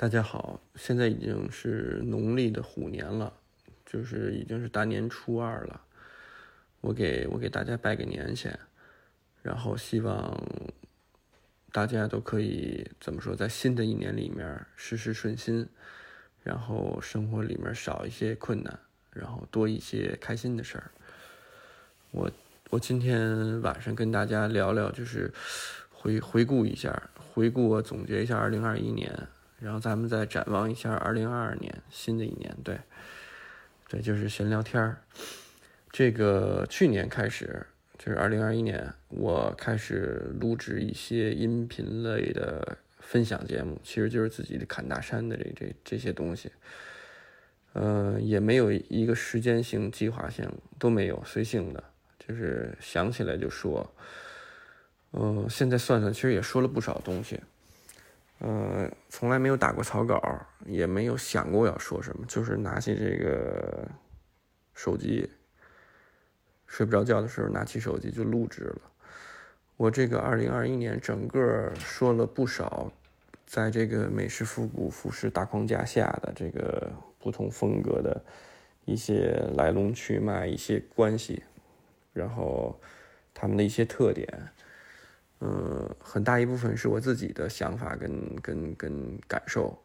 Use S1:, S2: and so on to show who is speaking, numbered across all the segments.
S1: 大家好，现在已经是农历的虎年了，就是已经是大年初二了。我给我给大家拜个年先，然后希望大家都可以怎么说，在新的一年里面事事顺心，然后生活里面少一些困难，然后多一些开心的事儿。我我今天晚上跟大家聊聊，就是回回顾一下，回顾我总结一下二零二一年。然后咱们再展望一下二零二二年，新的一年，对，对，就是闲聊天儿。这个去年开始，就是二零二一年，我开始录制一些音频类的分享节目，其实就是自己的侃大山的这这这些东西。呃，也没有一个时间性、计划性都没有，随性的，就是想起来就说。嗯，现在算算，其实也说了不少东西。呃，从来没有打过草稿，也没有想过要说什么，就是拿起这个手机，睡不着觉的时候拿起手机就录制了。我这个二零二一年整个说了不少，在这个美式复古服饰大框架下的这个不同风格的一些来龙去脉、一些关系，然后他们的一些特点。嗯，很大一部分是我自己的想法跟跟跟感受。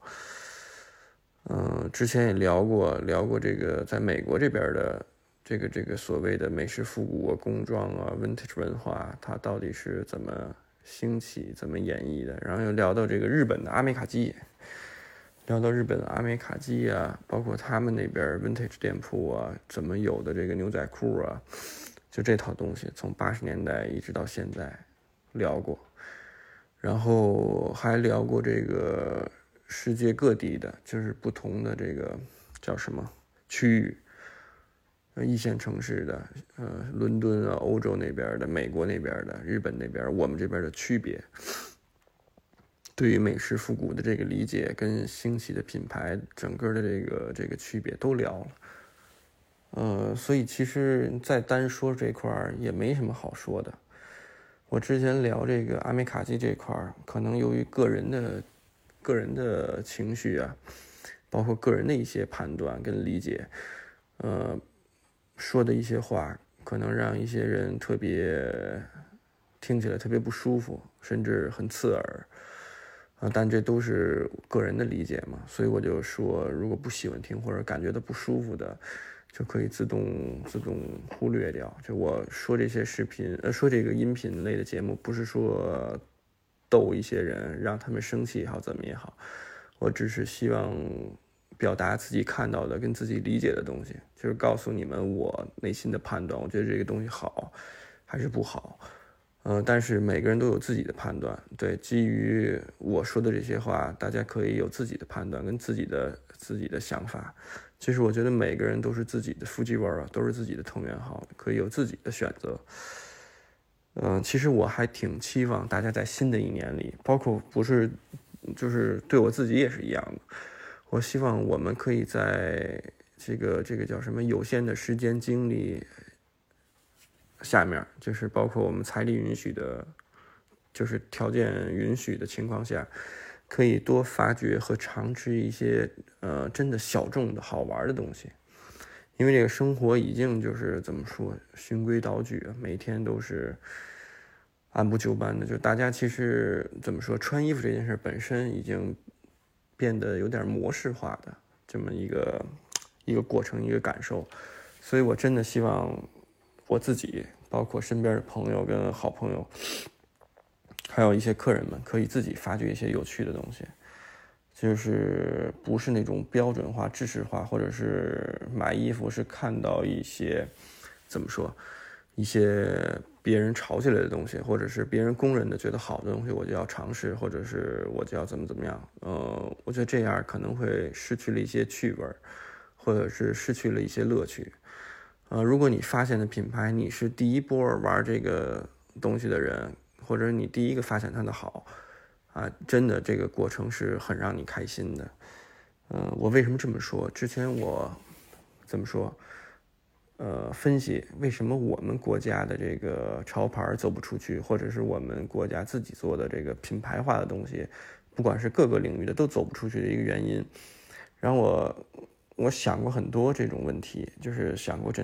S1: 嗯，之前也聊过聊过这个在美国这边的这个这个所谓的美式复古啊、工装啊、vintage 文化，它到底是怎么兴起、怎么演绎的？然后又聊到这个日本的阿美卡基，聊到日本的阿美卡基啊，包括他们那边 vintage 店铺啊，怎么有的这个牛仔裤啊，就这套东西，从八十年代一直到现在。聊过，然后还聊过这个世界各地的，就是不同的这个叫什么区域，呃，一线城市的，呃，伦敦啊，欧洲那边的，美国那边的，日本那边，我们这边的区别，对于美式复古的这个理解跟兴起的品牌，整个的这个这个区别都聊了，呃，所以其实再单说这块儿也没什么好说的。我之前聊这个阿美卡基这块儿，可能由于个人的、个人的情绪啊，包括个人的一些判断跟理解，呃，说的一些话，可能让一些人特别听起来特别不舒服，甚至很刺耳，啊，但这都是个人的理解嘛，所以我就说，如果不喜欢听或者感觉到不舒服的。就可以自动自动忽略掉。就我说这些视频，呃，说这个音频类的节目，不是说逗一些人，让他们生气也好，怎么也好，我只是希望表达自己看到的跟自己理解的东西，就是告诉你们我内心的判断。我觉得这个东西好还是不好，呃，但是每个人都有自己的判断。对，基于我说的这些话，大家可以有自己的判断跟自己的自己的想法。其实我觉得每个人都是自己的腹肌味儿啊，都是自己的藤原号，可以有自己的选择。嗯，其实我还挺期望大家在新的一年里，包括不是，就是对我自己也是一样的。我希望我们可以在这个这个叫什么有限的时间精力下面，就是包括我们财力允许的，就是条件允许的情况下。可以多发掘和尝试一些呃真的小众的好玩的东西，因为这个生活已经就是怎么说循规蹈矩，每天都是按部就班的。就大家其实怎么说穿衣服这件事本身已经变得有点模式化的这么一个一个过程一个感受，所以我真的希望我自己包括身边的朋友跟好朋友。还有一些客人们可以自己发掘一些有趣的东西，就是不是那种标准化、知识化，或者是买衣服是看到一些怎么说，一些别人炒起来的东西，或者是别人公认的觉得好的东西，我就要尝试，或者是我就要怎么怎么样。呃，我觉得这样可能会失去了一些趣味，或者是失去了一些乐趣。呃，如果你发现的品牌，你是第一波玩这个东西的人。或者你第一个发现它的好，啊，真的这个过程是很让你开心的。嗯，我为什么这么说？之前我怎么说？呃，分析为什么我们国家的这个潮牌走不出去，或者是我们国家自己做的这个品牌化的东西不管是各个领域的都走不出去的一个原因。然后我我想过很多这种问题，就是想过这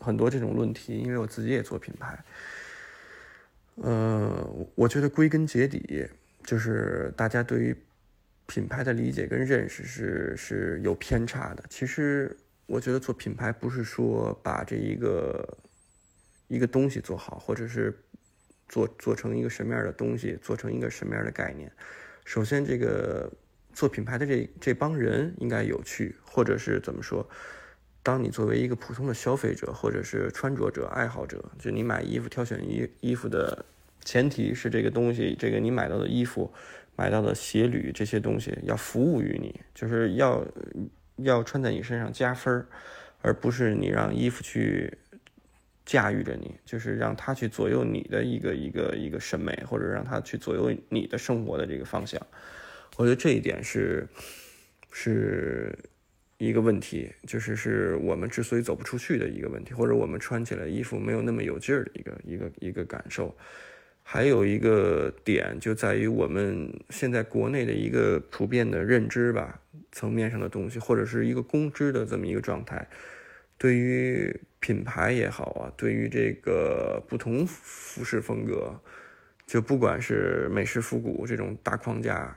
S1: 很多这种论题，因为我自己也做品牌。呃，我觉得归根结底就是大家对于品牌的理解跟认识是是有偏差的。其实我觉得做品牌不是说把这一个一个东西做好，或者是做做成一个什么样的东西，做成一个什么样的概念。首先，这个做品牌的这这帮人应该有趣，或者是怎么说？当你作为一个普通的消费者，或者是穿着者、爱好者，就你买衣服、挑选衣衣服的前提是这个东西，这个你买到的衣服、买到的鞋履这些东西要服务于你，就是要要穿在你身上加分儿，而不是你让衣服去驾驭着你，就是让它去左右你的一个一个一个审美，或者让它去左右你的生活的这个方向。我觉得这一点是是。一个问题就是是我们之所以走不出去的一个问题，或者我们穿起来衣服没有那么有劲儿的一个一个一个感受。还有一个点就在于我们现在国内的一个普遍的认知吧层面上的东西，或者是一个公知的这么一个状态，对于品牌也好啊，对于这个不同服饰风格，就不管是美式复古这种大框架。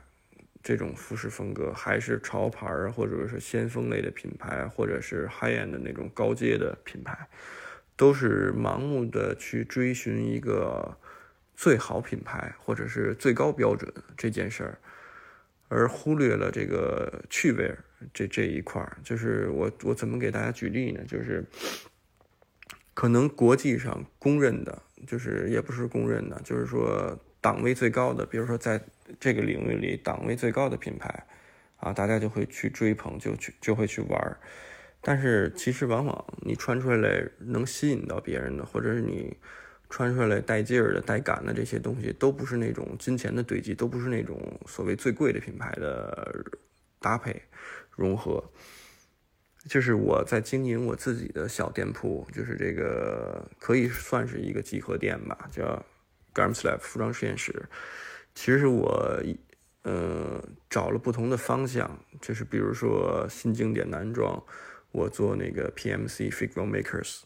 S1: 这种服饰风格，还是潮牌儿，或者是先锋类的品牌，或者是 high end 的那种高阶的品牌，都是盲目的去追寻一个最好品牌或者是最高标准这件事儿，而忽略了这个趣味这这一块儿。就是我我怎么给大家举例呢？就是可能国际上公认的，就是也不是公认的，就是说档位最高的，比如说在。这个领域里档位最高的品牌，啊，大家就会去追捧，就去就会去玩儿。但是其实往往你穿出来能吸引到别人的，或者是你穿出来带劲儿的、带感的这些东西，都不是那种金钱的堆积，都不是那种所谓最贵的品牌的搭配融合。就是我在经营我自己的小店铺，就是这个可以算是一个集合店吧，叫 Garmslab 服装实验室。其实我，呃，找了不同的方向，就是比如说新经典男装，我做那个 PMC Figure Makers，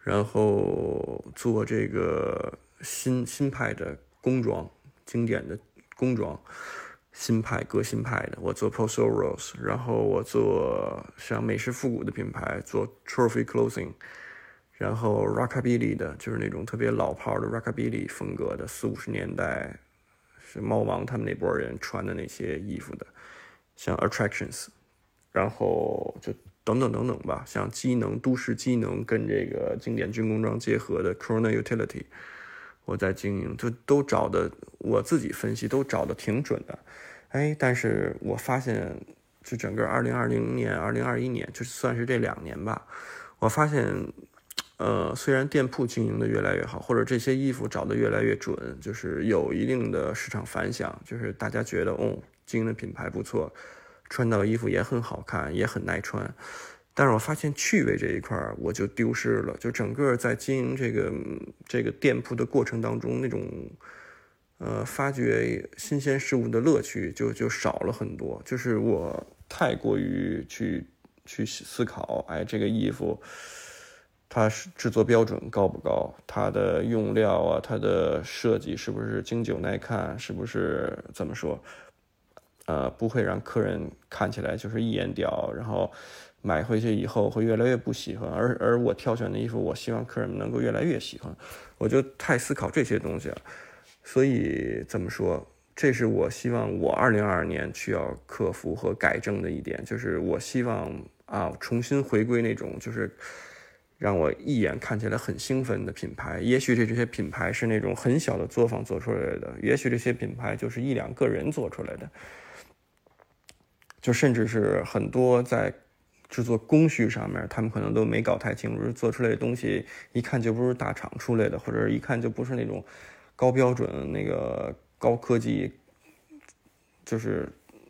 S1: 然后做这个新新派的工装，经典的工装，新派革新派的，我做 Post Rose，然后我做像美式复古的品牌，做 Trophy Clothing，然后 Rockabilly 的，就是那种特别老炮的 Rockabilly 风格的四五十年代。是猫王他们那波人穿的那些衣服的，像 Attractions，然后就等等等等吧，像机能都市机能跟这个经典军工装结合的 Corona Utility，我在经营，就都找的我自己分析都找的挺准的，哎，但是我发现，就整个2020年、2021年，就算是这两年吧，我发现。呃，虽然店铺经营的越来越好，或者这些衣服找的越来越准，就是有一定的市场反响，就是大家觉得哦，经营的品牌不错，穿到衣服也很好看，也很耐穿。但是我发现趣味这一块我就丢失了，就整个在经营这个这个店铺的过程当中，那种呃发掘新鲜事物的乐趣就就少了很多。就是我太过于去去思考，哎，这个衣服。它是制作标准高不高？它的用料啊，它的设计是不是经久耐看？是不是怎么说？呃，不会让客人看起来就是一眼屌，然后买回去以后会越来越不喜欢。而而我挑选的衣服，我希望客人能够越来越喜欢。我就太思考这些东西了。所以怎么说？这是我希望我二零二二年需要克服和改正的一点，就是我希望啊，重新回归那种就是。让我一眼看起来很兴奋的品牌，也许这这些品牌是那种很小的作坊做出来的，也许这些品牌就是一两个人做出来的，就甚至是很多在制作工序上面，他们可能都没搞太清楚，做出来的东西一看就不是大厂出来的，或者一看就不是那种高标准、那个高科技，就是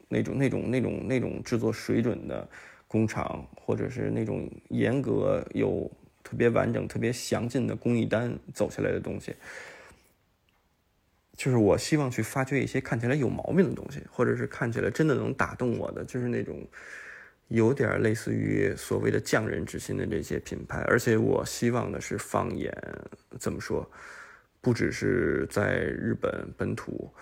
S1: 那种那种那种那种制作水准的。工厂，或者是那种严格有特别完整、特别详尽的工艺单走下来的东西，就是我希望去发掘一些看起来有毛病的东西，或者是看起来真的能打动我的，就是那种有点类似于所谓的匠人之心的这些品牌。而且我希望的是放眼怎么说，不只是在日本本土。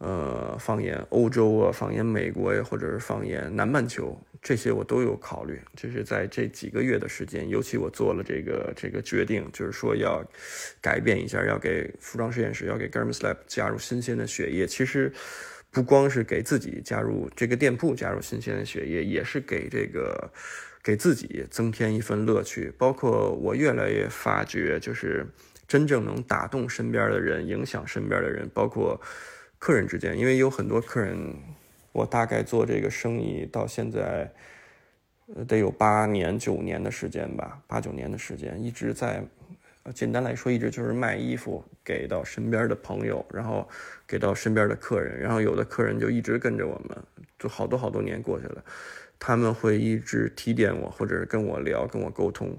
S1: 呃，放眼欧洲啊，放眼美国呀，或者是放眼南半球，这些我都有考虑。就是在这几个月的时间，尤其我做了这个这个决定，就是说要改变一下，要给服装实验室，要给 Garment Lab 加入新鲜的血液。其实不光是给自己加入这个店铺加入新鲜的血液，也是给这个给自己增添一份乐趣。包括我越来越发觉，就是真正能打动身边的人，影响身边的人，包括。客人之间，因为有很多客人，我大概做这个生意到现在，得有八年九年的时间吧，八九年的时间一直在，简单来说，一直就是卖衣服给到身边的朋友，然后给到身边的客人，然后有的客人就一直跟着我们，就好多好多年过去了，他们会一直提点我，或者是跟我聊，跟我沟通。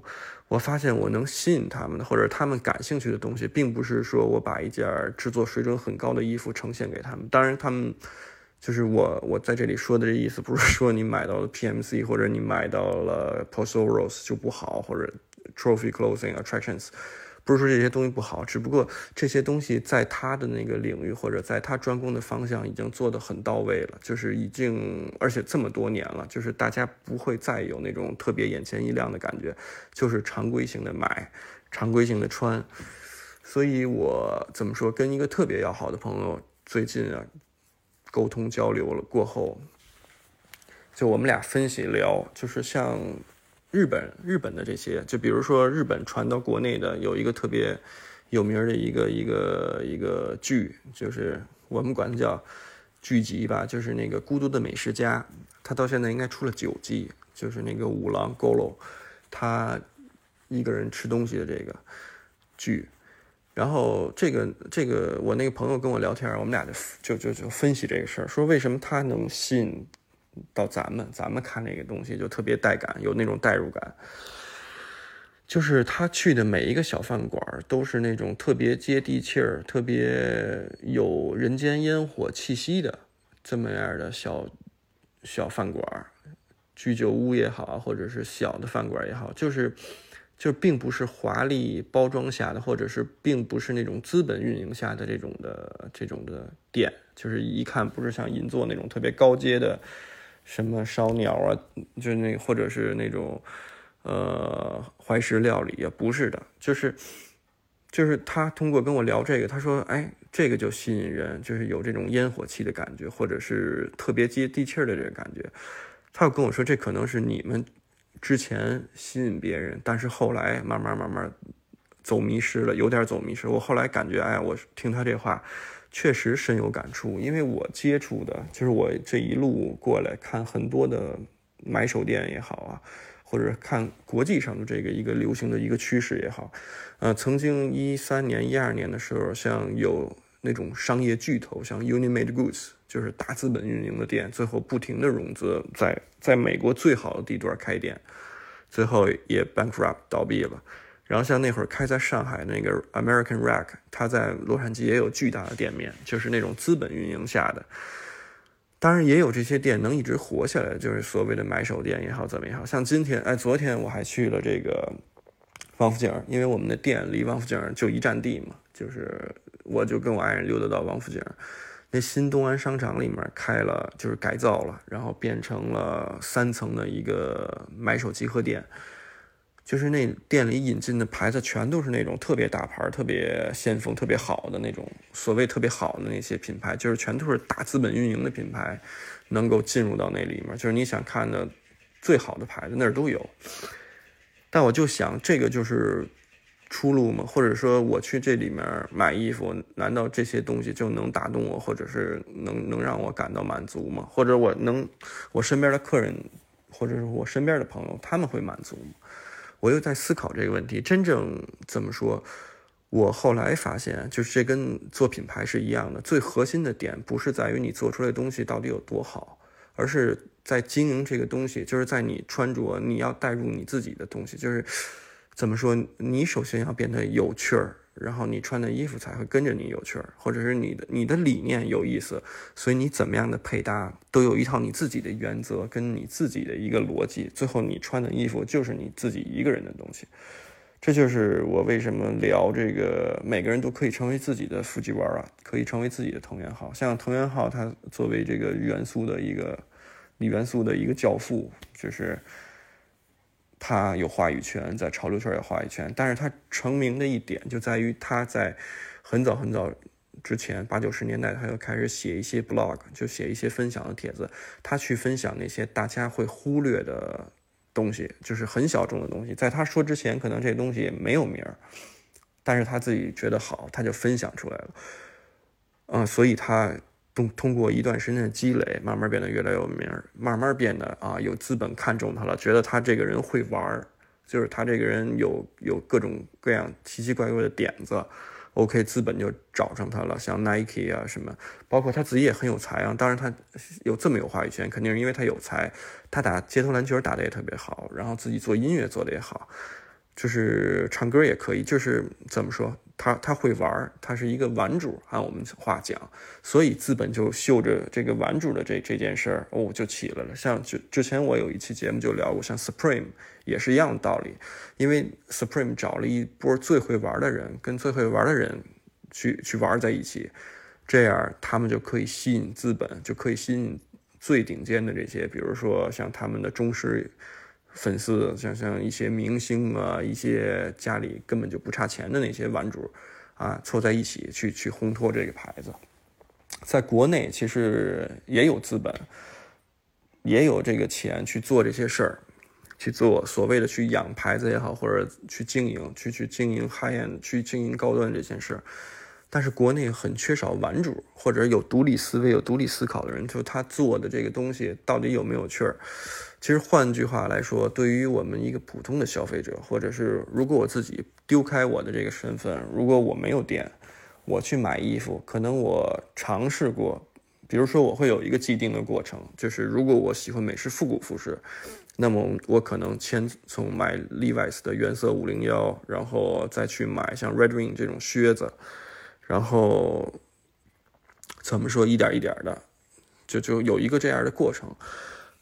S1: 我发现我能吸引他们的，或者他们感兴趣的东西，并不是说我把一件制作水准很高的衣服呈现给他们。当然，他们就是我我在这里说的这意思，不是说你买到了 PMC 或者你买到了 Posoros 就不好，或者 Trophy Clothing Attractions。不是说这些东西不好，只不过这些东西在他的那个领域或者在他专攻的方向已经做得很到位了，就是已经，而且这么多年了，就是大家不会再有那种特别眼前一亮的感觉，就是常规性的买，常规性的穿。所以我怎么说，跟一个特别要好的朋友最近啊沟通交流了过后，就我们俩分析聊，就是像。日本日本的这些，就比如说日本传到国内的有一个特别有名的一个一个一个剧，就是我们管它叫剧集吧，就是那个《孤独的美食家》，他到现在应该出了九季，就是那个五郎 Golo，他一个人吃东西的这个剧。然后这个这个我那个朋友跟我聊天，我们俩就就就就分析这个事儿，说为什么他能吸引。到咱们，咱们看那个东西就特别带感，有那种代入感。就是他去的每一个小饭馆，都是那种特别接地气儿、特别有人间烟火气息的这么样的小小饭馆，居酒屋也好，或者是小的饭馆也好，就是就并不是华丽包装下的，或者是并不是那种资本运营下的这种的这种的店，就是一看不是像银座那种特别高阶的。什么烧鸟啊，就那或者是那种，呃，怀石料理啊，不是的，就是，就是他通过跟我聊这个，他说，哎，这个就吸引人，就是有这种烟火气的感觉，或者是特别接地气儿的这个感觉。他又跟我说，这可能是你们之前吸引别人，但是后来慢慢慢慢走迷失了，有点走迷失。我后来感觉，哎，我听他这话。确实深有感触，因为我接触的就是我这一路过来看很多的买手店也好啊，或者看国际上的这个一个流行的一个趋势也好，呃，曾经一三年、一二年的时候，像有那种商业巨头，像 Unimade Goods，就是大资本运营的店，最后不停的融资，在在美国最好的地段开店，最后也 bankrupt 倒闭了。然后像那会儿开在上海那个 American Rack，它在洛杉矶也有巨大的店面，就是那种资本运营下的。当然也有这些店能一直活下来，就是所谓的买手店也好，怎么也好。像今天，哎，昨天我还去了这个王府井，因为我们的店离王府井就一站地嘛，就是我就跟我爱人溜达到王府井，那新东安商场里面开了，就是改造了，然后变成了三层的一个买手集合店。就是那店里引进的牌子，全都是那种特别大牌、特别先锋、特别好的那种，所谓特别好的那些品牌，就是全都是大资本运营的品牌，能够进入到那里面。就是你想看的最好的牌子，那儿都有。但我就想，这个就是出路吗？或者说，我去这里面买衣服，难道这些东西就能打动我，或者是能能让我感到满足吗？或者我能，我身边的客人，或者是我身边的朋友，他们会满足吗？我又在思考这个问题，真正怎么说？我后来发现，就是这跟做品牌是一样的，最核心的点不是在于你做出来的东西到底有多好，而是在经营这个东西，就是在你穿着，你要带入你自己的东西，就是怎么说？你首先要变得有趣儿，然后你穿的衣服才会跟着你有趣儿，或者是你的你的理念有意思，所以你怎么样的配搭都有一套你自己的原则跟你自己的一个逻辑，最后你穿的衣服就是你自己一个人的东西。这就是我为什么聊这个，每个人都可以成为自己的腹肌丸啊，可以成为自己的藤原浩。像藤原浩，他作为这个元素的一个李元素的一个教父，就是他有话语权，在潮流圈有话语权。但是他成名的一点就在于他在很早很早之前，八九十年代，他就开始写一些 blog，就写一些分享的帖子，他去分享那些大家会忽略的。东西就是很小众的东西，在他说之前，可能这东西没有名儿，但是他自己觉得好，他就分享出来了。嗯，所以他通通过一段时间的积累，慢慢变得越来越有名，慢慢变得啊有资本看中他了，觉得他这个人会玩儿，就是他这个人有有各种各样奇奇怪怪的点子。OK，资本就找上他了，像 Nike 啊什么，包括他自己也很有才啊。当然，他有这么有话语权，肯定是因为他有才。他打街头篮球打得也特别好，然后自己做音乐做得也好，就是唱歌也可以。就是怎么说，他他会玩，他是一个玩主，按我们话讲。所以资本就嗅着这个玩主的这这件事儿，哦，就起来了。像就之前我有一期节目就聊过，像 Supreme。也是一样的道理，因为 Supreme 找了一波最会玩的人，跟最会玩的人去去玩在一起，这样他们就可以吸引资本，就可以吸引最顶尖的这些，比如说像他们的忠实粉丝，像像一些明星啊，一些家里根本就不差钱的那些玩主啊，凑在一起去去烘托这个牌子。在国内其实也有资本，也有这个钱去做这些事儿。去做所谓的去养牌子也好，或者去经营，去去经营 high end，去经营高端这件事，但是国内很缺少玩主，或者有独立思维、有独立思考的人，就他做的这个东西到底有没有趣儿？其实换句话来说，对于我们一个普通的消费者，或者是如果我自己丢开我的这个身份，如果我没有店，我去买衣服，可能我尝试过，比如说我会有一个既定的过程，就是如果我喜欢美式复古服饰。那么我可能先从买 Levi's 的原色五零幺，然后再去买像 Red Wing 这种靴子，然后怎么说一点一点的，就就有一个这样的过程，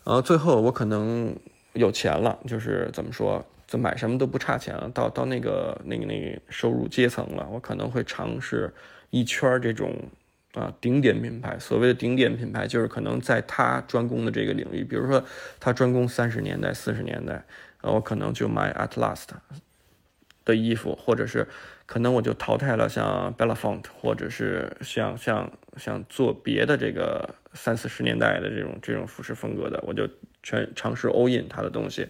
S1: 然后最后我可能有钱了，就是怎么说，就买什么都不差钱了，到到那个那个那个收入阶层了，我可能会尝试一圈这种。啊，顶点品牌，所谓的顶点品牌，就是可能在他专攻的这个领域，比如说他专攻三十年代、四十年代，我可能就买 Atlas 的衣服，或者是可能我就淘汰了像 Bellafont，或者是像像像做别的这个三四十年代的这种这种服饰风格的，我就全尝试 all in 它的东西。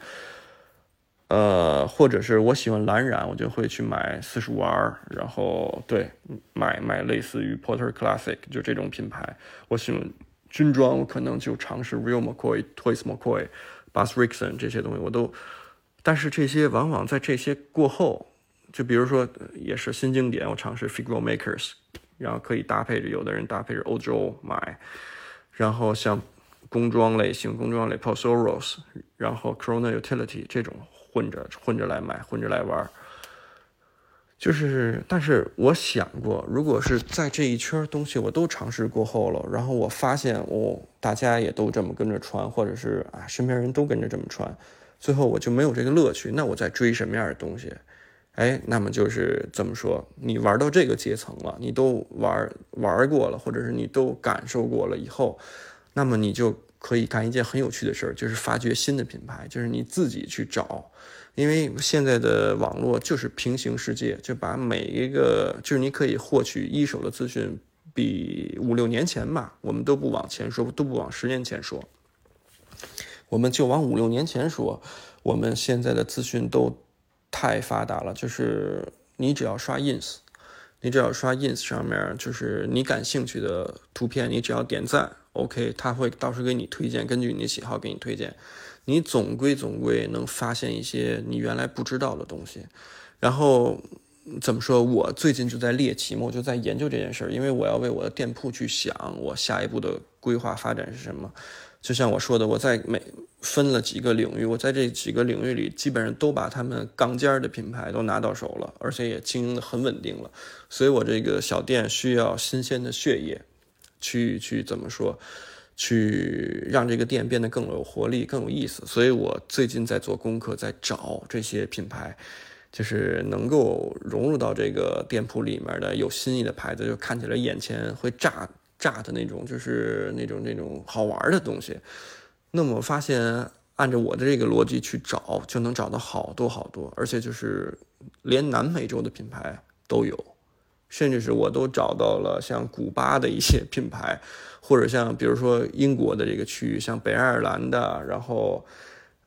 S1: 呃，或者是我喜欢蓝染，我就会去买四十五 R，然后对，买买类似于 Porter Classic 就这种品牌。我喜欢军装，我可能就尝试 Real McCoy、Toys McCoy、Bass Rickson 这些东西，我都。但是这些往往在这些过后，就比如说也是新经典，我尝试 Figure Makers，然后可以搭配着，有的人搭配着欧洲买，然后像工装类型，工装类 p o s o r o s 然后 Corona Utility 这种。混着混着来买，混着来玩就是，但是我想过，如果是在这一圈东西我都尝试过后了，然后我发现哦，大家也都这么跟着穿，或者是啊，身边人都跟着这么穿，最后我就没有这个乐趣。那我在追什么样的东西？哎，那么就是怎么说？你玩到这个阶层了，你都玩玩过了，或者是你都感受过了以后，那么你就。可以干一件很有趣的事儿，就是发掘新的品牌，就是你自己去找，因为现在的网络就是平行世界，就把每一个就是你可以获取一手的资讯，比五六年前吧，我们都不往前说，都不往十年前说，我们就往五六年前说，我们现在的资讯都太发达了，就是你只要刷 ins，你只要刷 ins 上面，就是你感兴趣的图片，你只要点赞。OK，他会到时候给你推荐，根据你的喜好给你推荐，你总归总归能发现一些你原来不知道的东西。然后怎么说？我最近就在猎奇嘛，我就在研究这件事儿，因为我要为我的店铺去想，我下一步的规划发展是什么。就像我说的，我在每分了几个领域，我在这几个领域里基本上都把他们杠尖的品牌都拿到手了，而且也经营的很稳定了。所以我这个小店需要新鲜的血液，去去怎么说，去让这个店变得更有活力、更有意思。所以我最近在做功课，在找这些品牌，就是能够融入到这个店铺里面的有新意的牌子，就看起来眼前会炸炸的那种，就是那种那种好玩的东西。那么发现，按照我的这个逻辑去找，就能找到好多好多，而且就是连南美洲的品牌都有，甚至是我都找到了像古巴的一些品牌，或者像比如说英国的这个区域，像北爱尔兰的，然后。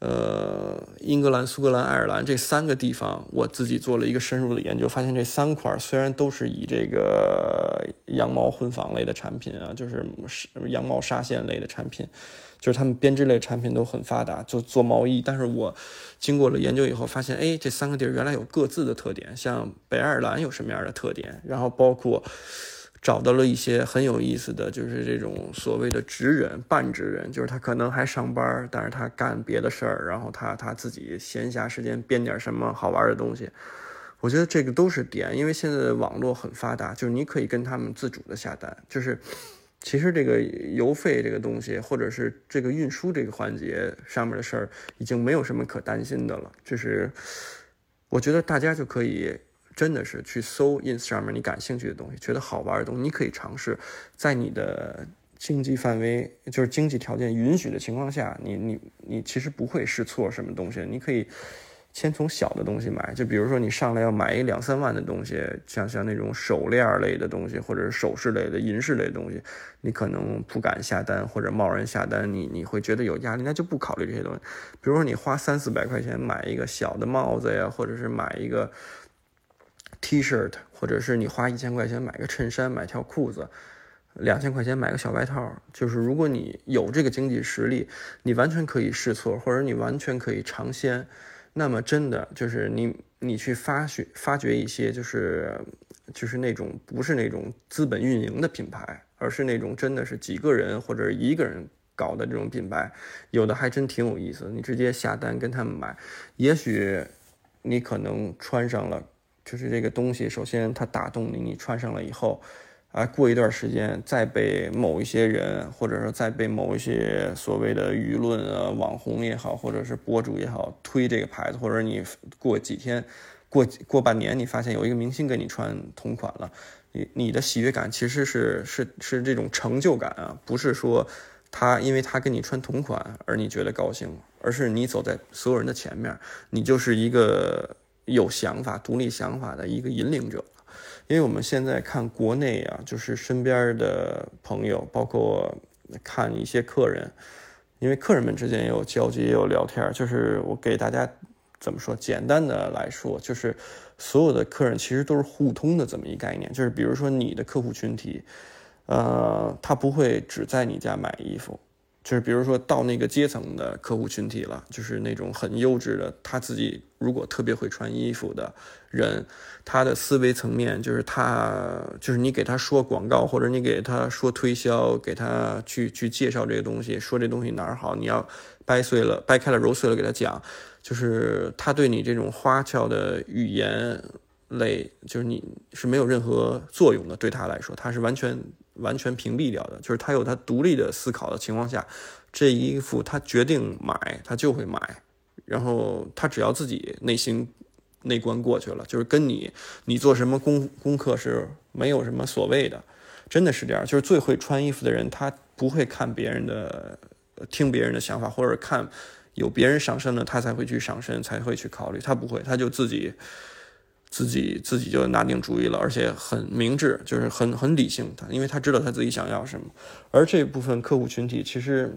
S1: 呃，英格兰、苏格兰、爱尔兰这三个地方，我自己做了一个深入的研究，发现这三块虽然都是以这个羊毛混纺类的产品啊，就是羊毛纱线类的产品，就是他们编织类产品都很发达，就做毛衣。但是我经过了研究以后，发现，哎，这三个地儿原来有各自的特点，像北爱尔兰有什么样的特点，然后包括。找到了一些很有意思的，就是这种所谓的职人、半职人，就是他可能还上班，但是他干别的事儿，然后他他自己闲暇时间编点什么好玩的东西。我觉得这个都是点，因为现在网络很发达，就是你可以跟他们自主的下单。就是其实这个邮费这个东西，或者是这个运输这个环节上面的事儿，已经没有什么可担心的了。就是我觉得大家就可以。真的是去搜 ins 上面你感兴趣的东西，觉得好玩的东西，你可以尝试，在你的经济范围，就是经济条件允许的情况下，你你你其实不会试错什么东西，你可以先从小的东西买，就比如说你上来要买一两三万的东西，像像那种手链类的东西，或者是首饰类的、银饰类的东西，你可能不敢下单或者贸然下单，你你会觉得有压力，那就不考虑这些东西。比如说你花三四百块钱买一个小的帽子呀，或者是买一个。T 恤，或者是你花一千块钱买个衬衫、买条裤子，两千块钱买个小外套，就是如果你有这个经济实力，你完全可以试错，或者你完全可以尝鲜。那么真的就是你，你去发掘发掘一些，就是就是那种不是那种资本运营的品牌，而是那种真的是几个人或者一个人搞的这种品牌，有的还真挺有意思。你直接下单跟他们买，也许你可能穿上了。就是这个东西，首先它打动你，你穿上了以后，啊，过一段时间再被某一些人，或者说再被某一些所谓的舆论啊、网红也好，或者是博主也好推这个牌子，或者你过几天、过过半年，你发现有一个明星给你穿同款了，你你的喜悦感其实是是是这种成就感啊，不是说他因为他跟你穿同款而你觉得高兴，而是你走在所有人的前面，你就是一个。有想法、独立想法的一个引领者，因为我们现在看国内啊，就是身边的朋友，包括看一些客人，因为客人们之间也有交集，也有聊天。就是我给大家怎么说，简单的来说，就是所有的客人其实都是互通的这么一概念。就是比如说你的客户群体，呃，他不会只在你家买衣服。就是比如说到那个阶层的客户群体了，就是那种很优质的，他自己如果特别会穿衣服的人，他的思维层面就是他就是你给他说广告或者你给他说推销，给他去去介绍这个东西，说这东西哪儿好，你要掰碎了、掰开了、揉碎了给他讲，就是他对你这种花俏的语言类，就是你是没有任何作用的，对他来说，他是完全。完全屏蔽掉的，就是他有他独立的思考的情况下，这衣服他决定买，他就会买，然后他只要自己内心那关过去了，就是跟你你做什么功功课是没有什么所谓的，真的是这样，就是最会穿衣服的人，他不会看别人的，听别人的想法，或者看有别人上身了，他才会去上身，才会去考虑，他不会，他就自己。自己自己就拿定主意了，而且很明智，就是很很理性。他因为他知道他自己想要什么。而这部分客户群体其实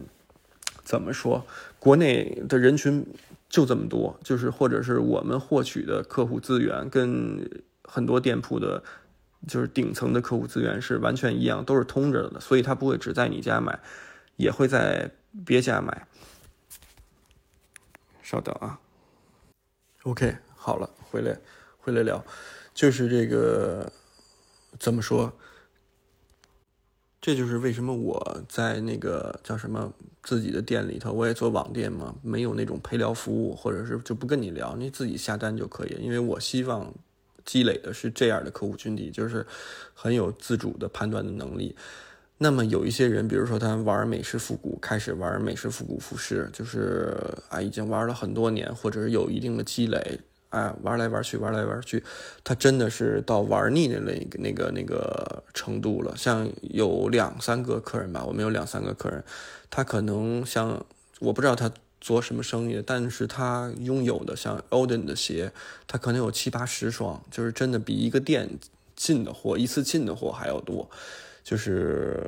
S1: 怎么说，国内的人群就这么多，就是或者是我们获取的客户资源跟很多店铺的，就是顶层的客户资源是完全一样，都是通着的。所以他不会只在你家买，也会在别家买。稍等啊，OK，好了，回来。回来聊，就是这个怎么说？这就是为什么我在那个叫什么自己的店里头，我也做网店嘛，没有那种陪聊服务，或者是就不跟你聊，你自己下单就可以。因为我希望积累的是这样的客户群体，就是很有自主的判断的能力。那么有一些人，比如说他玩美式复古，开始玩美式复古服饰，就是啊，已经玩了很多年，或者是有一定的积累。哎，玩来玩去，玩来玩去，他真的是到玩腻的那个、那个、那个程度了。像有两三个客人吧，我们有两三个客人，他可能像我不知道他做什么生意，但是他拥有的像 Olden 的鞋，他可能有七八十双，就是真的比一个店进的货一次进的货还要多。就是，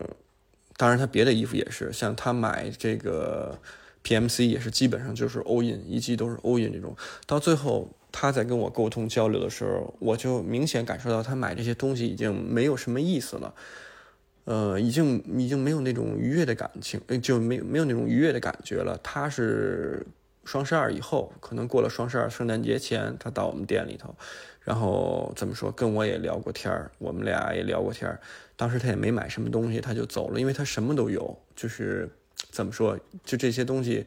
S1: 当然他别的衣服也是，像他买这个 PMC 也是基本上就是 all in，一季都是 all in 这种，到最后。他在跟我沟通交流的时候，我就明显感受到他买这些东西已经没有什么意思了，呃，已经已经没有那种愉悦的感情，就没没有那种愉悦的感觉了。他是双十二以后，可能过了双十二、圣诞节前，他到我们店里头，然后怎么说，跟我也聊过天儿，我们俩也聊过天儿。当时他也没买什么东西，他就走了，因为他什么都有，就是。怎么说？就这些东西，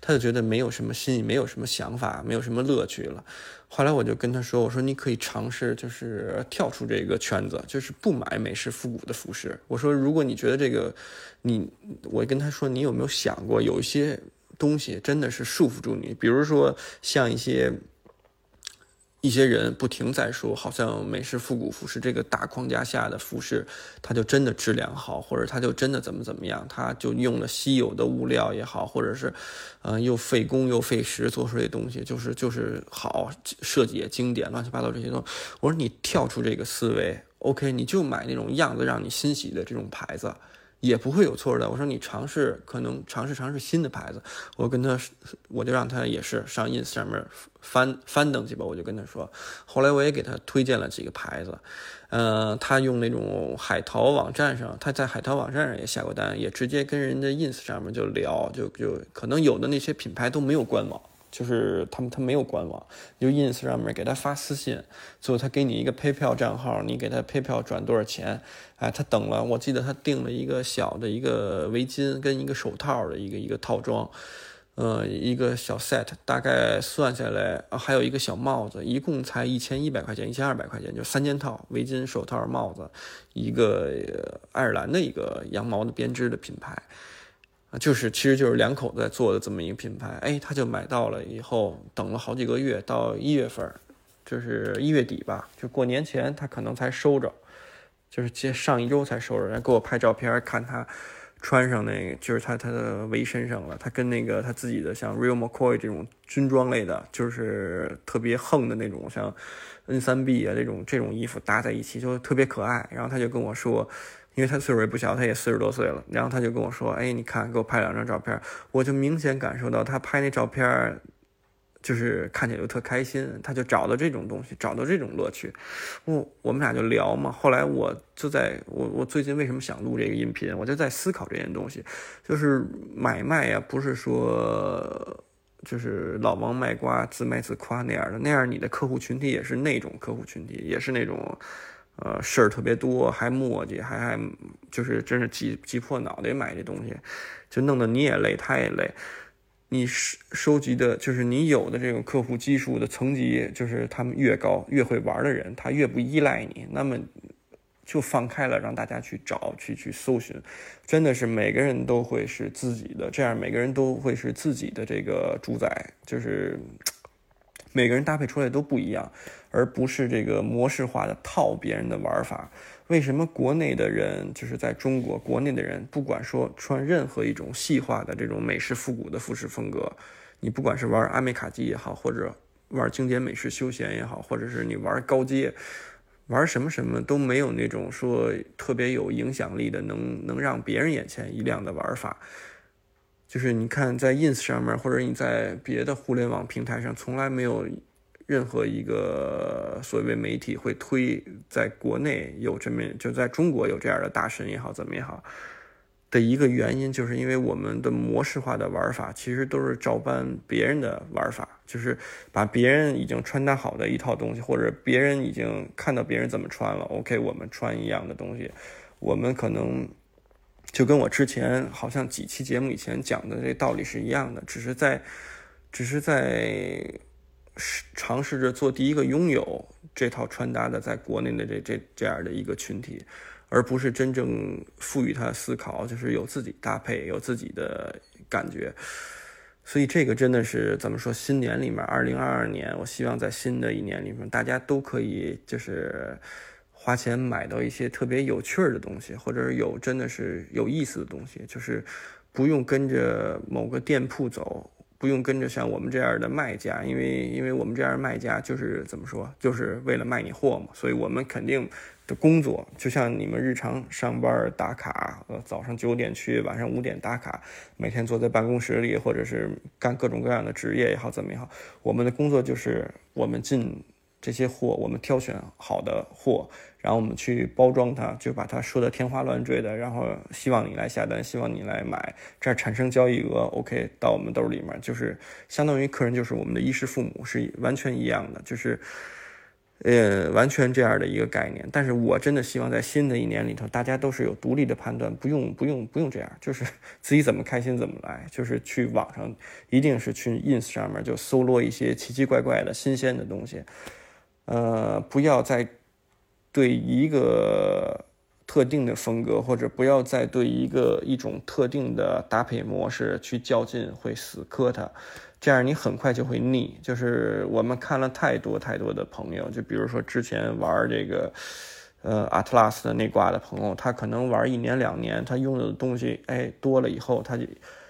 S1: 他就觉得没有什么新意，没有什么想法，没有什么乐趣了。后来我就跟他说：“我说你可以尝试，就是跳出这个圈子，就是不买美式复古的服饰。我说，如果你觉得这个，你，我跟他说，你有没有想过，有一些东西真的是束缚住你，比如说像一些。”一些人不停在说，好像美式复古服饰这个大框架下的服饰，它就真的质量好，或者它就真的怎么怎么样，它就用了稀有的物料也好，或者是，嗯，又费工又费时做出这东西，就是就是好，设计也经典，乱七八糟这些东西。我说你跳出这个思维，OK，你就买那种样子让你欣喜的这种牌子。也不会有错的。我说你尝试，可能尝试尝试新的牌子。我跟他，我就让他也是上 ins 上面翻翻登去吧。我就跟他说，后来我也给他推荐了几个牌子。嗯，他用那种海淘网站上，他在海淘网站上也下过单，也直接跟人家 ins 上面就聊，就就可能有的那些品牌都没有官网。就是他们，他没有官网，就 ins 上面给他发私信，最后他给你一个 PayPal 账号，你给他 PayPal 转多少钱，哎，他等了，我记得他订了一个小的一个围巾跟一个手套的一个一个套装，呃，一个小 set，大概算下来啊，还有一个小帽子，一共才一千一百块钱，一千二百块钱，就三件套，围巾、手套、帽子，一个爱尔兰的一个羊毛的编织的品牌。就是，其实就是两口子在做的这么一个品牌，哎，他就买到了，以后等了好几个月，到一月份，就是一月底吧，就过年前他可能才收着，就是接上一周才收着，然后给我拍照片，看他穿上那个，就是他他的围身上了，他跟那个他自己的像 Real McCoy 这种军装类的，就是特别横的那种，像 N 三 B 啊这种这种衣服搭在一起就特别可爱，然后他就跟我说。因为他岁数也不小，他也四十多岁了。然后他就跟我说：“哎，你看，给我拍两张照片。”我就明显感受到他拍那照片，就是看起来就特开心。他就找到这种东西，找到这种乐趣。我我们俩就聊嘛。后来我就在我我最近为什么想录这个音频，我就在思考这件东西，就是买卖呀，不是说就是老王卖瓜自卖自夸那样的，那样你的客户群体也是那种客户群体，也是那种。呃，事儿特别多，还磨叽，还还就是真是挤挤破脑袋买这东西，就弄得你也累，他也累。你收收集的，就是你有的这种客户基数的层级，就是他们越高，越会玩的人，他越不依赖你，那么就放开了，让大家去找，去去搜寻，真的是每个人都会是自己的，这样每个人都会是自己的这个主宰，就是。每个人搭配出来都不一样，而不是这个模式化的套别人的玩法。为什么国内的人就是在中国国内的人，不管说穿任何一种细化的这种美式复古的服饰风格，你不管是玩阿美卡基也好，或者玩经典美式休闲也好，或者是你玩高阶，玩什么什么都没有那种说特别有影响力的，能能让别人眼前一亮的玩法。就是你看，在 ins 上面，或者你在别的互联网平台上，从来没有任何一个所谓媒体会推，在国内有这么就在中国有这样的大神也好，怎么也好，的一个原因，就是因为我们的模式化的玩法，其实都是照搬别人的玩法，就是把别人已经穿搭好的一套东西，或者别人已经看到别人怎么穿了，OK，我们穿一样的东西，我们可能。就跟我之前好像几期节目以前讲的这道理是一样的，只是在，只是在尝试着做第一个拥有这套穿搭的在国内的这这这样的一个群体，而不是真正赋予它思考，就是有自己搭配，有自己的感觉。所以这个真的是怎么说？新年里面，二零二二年，我希望在新的一年里面，大家都可以就是。花钱买到一些特别有趣儿的东西，或者是有真的是有意思的东西，就是不用跟着某个店铺走，不用跟着像我们这样的卖家，因为因为我们这样的卖家就是怎么说，就是为了卖你货嘛，所以我们肯定的工作就像你们日常上班打卡，呃，早上九点去，晚上五点打卡，每天坐在办公室里，或者是干各种各样的职业也好，怎么也好，我们的工作就是我们进。这些货我们挑选好的货，然后我们去包装它，就把它说的天花乱坠的，然后希望你来下单，希望你来买，这样产生交易额，OK，到我们兜里面，就是相当于客人就是我们的衣食父母，是完全一样的，就是，呃，完全这样的一个概念。但是我真的希望在新的一年里头，大家都是有独立的判断，不用不用不用这样，就是自己怎么开心怎么来，就是去网上，一定是去 ins 上面就搜罗一些奇奇怪怪的新鲜的东西。呃，不要再对一个特定的风格，或者不要再对一个一种特定的搭配模式去较劲，会死磕它。这样你很快就会腻。就是我们看了太多太多的朋友，就比如说之前玩这个呃 Atlas 的那挂的朋友，他可能玩一年两年，他拥有的东西哎多了以后，他就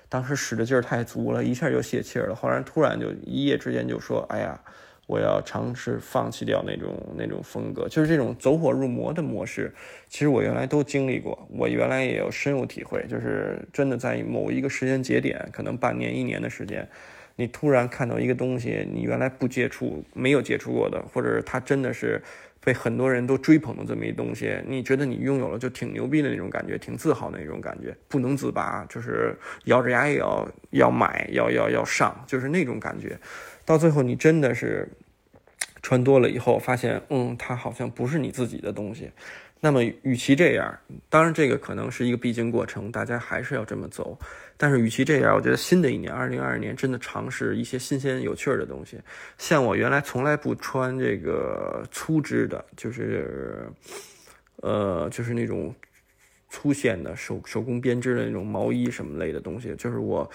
S1: 当时使的劲儿太足了，一下就泄气了。后来突然就一夜之间就说：“哎呀。”我要尝试放弃掉那种那种风格，就是这种走火入魔的模式。其实我原来都经历过，我原来也有深有体会。就是真的在某一个时间节点，可能半年、一年的时间，你突然看到一个东西，你原来不接触、没有接触过的，或者是它真的是被很多人都追捧的这么一东西，你觉得你拥有了就挺牛逼的那种感觉，挺自豪的那种感觉，不能自拔，就是咬着牙也要要买，要要要上，就是那种感觉。到最后，你真的是穿多了以后，发现，嗯，它好像不是你自己的东西。那么，与其这样，当然这个可能是一个必经过程，大家还是要这么走。但是，与其这样，我觉得新的一年，二零二二年，真的尝试一些新鲜有趣的东西。像我原来从来不穿这个粗织的，就是，呃，就是那种粗线的手手工编织的那种毛衣什么类的东西，就是我。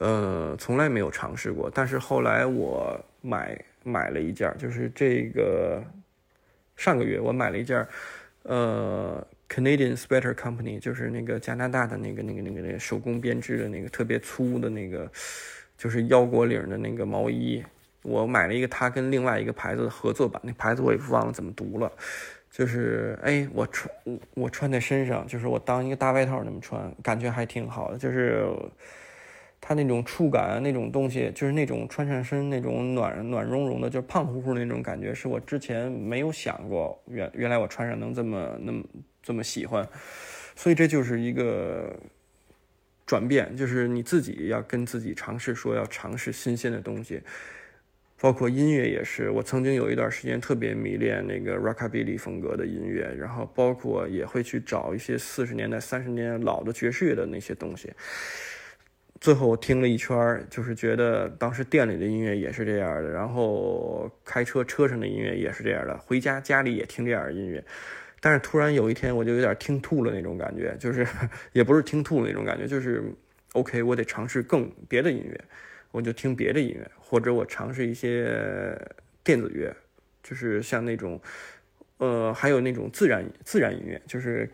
S1: 呃，从来没有尝试过，但是后来我买买了一件，就是这个上个月我买了一件，呃，Canadian Sweater Company，就是那个加拿大的那个那个那个那个手工编织的那个特别粗的那个，就是腰果领的那个毛衣。我买了一个，它跟另外一个牌子的合作版，那牌子我也忘了怎么读了。就是哎，我穿我穿在身上，就是我当一个大外套那么穿，感觉还挺好的，就是。它那种触感啊，那种东西，就是那种穿上身那种暖暖融融的，就胖乎乎的那种感觉，是我之前没有想过，原原来我穿上能这么那么这么喜欢，所以这就是一个转变，就是你自己要跟自己尝试说要尝试新鲜的东西，包括音乐也是，我曾经有一段时间特别迷恋那个 rockabilly 风格的音乐，然后包括也会去找一些四十年代、三十年老的爵士乐的那些东西。最后我听了一圈就是觉得当时店里的音乐也是这样的，然后开车车上的音乐也是这样的，回家家里也听这样的音乐。但是突然有一天，我就有点听吐了那种感觉，就是 也不是听吐那种感觉，就是 OK，我得尝试更别的音乐，我就听别的音乐，或者我尝试一些电子乐，就是像那种，呃，还有那种自然自然音乐，就是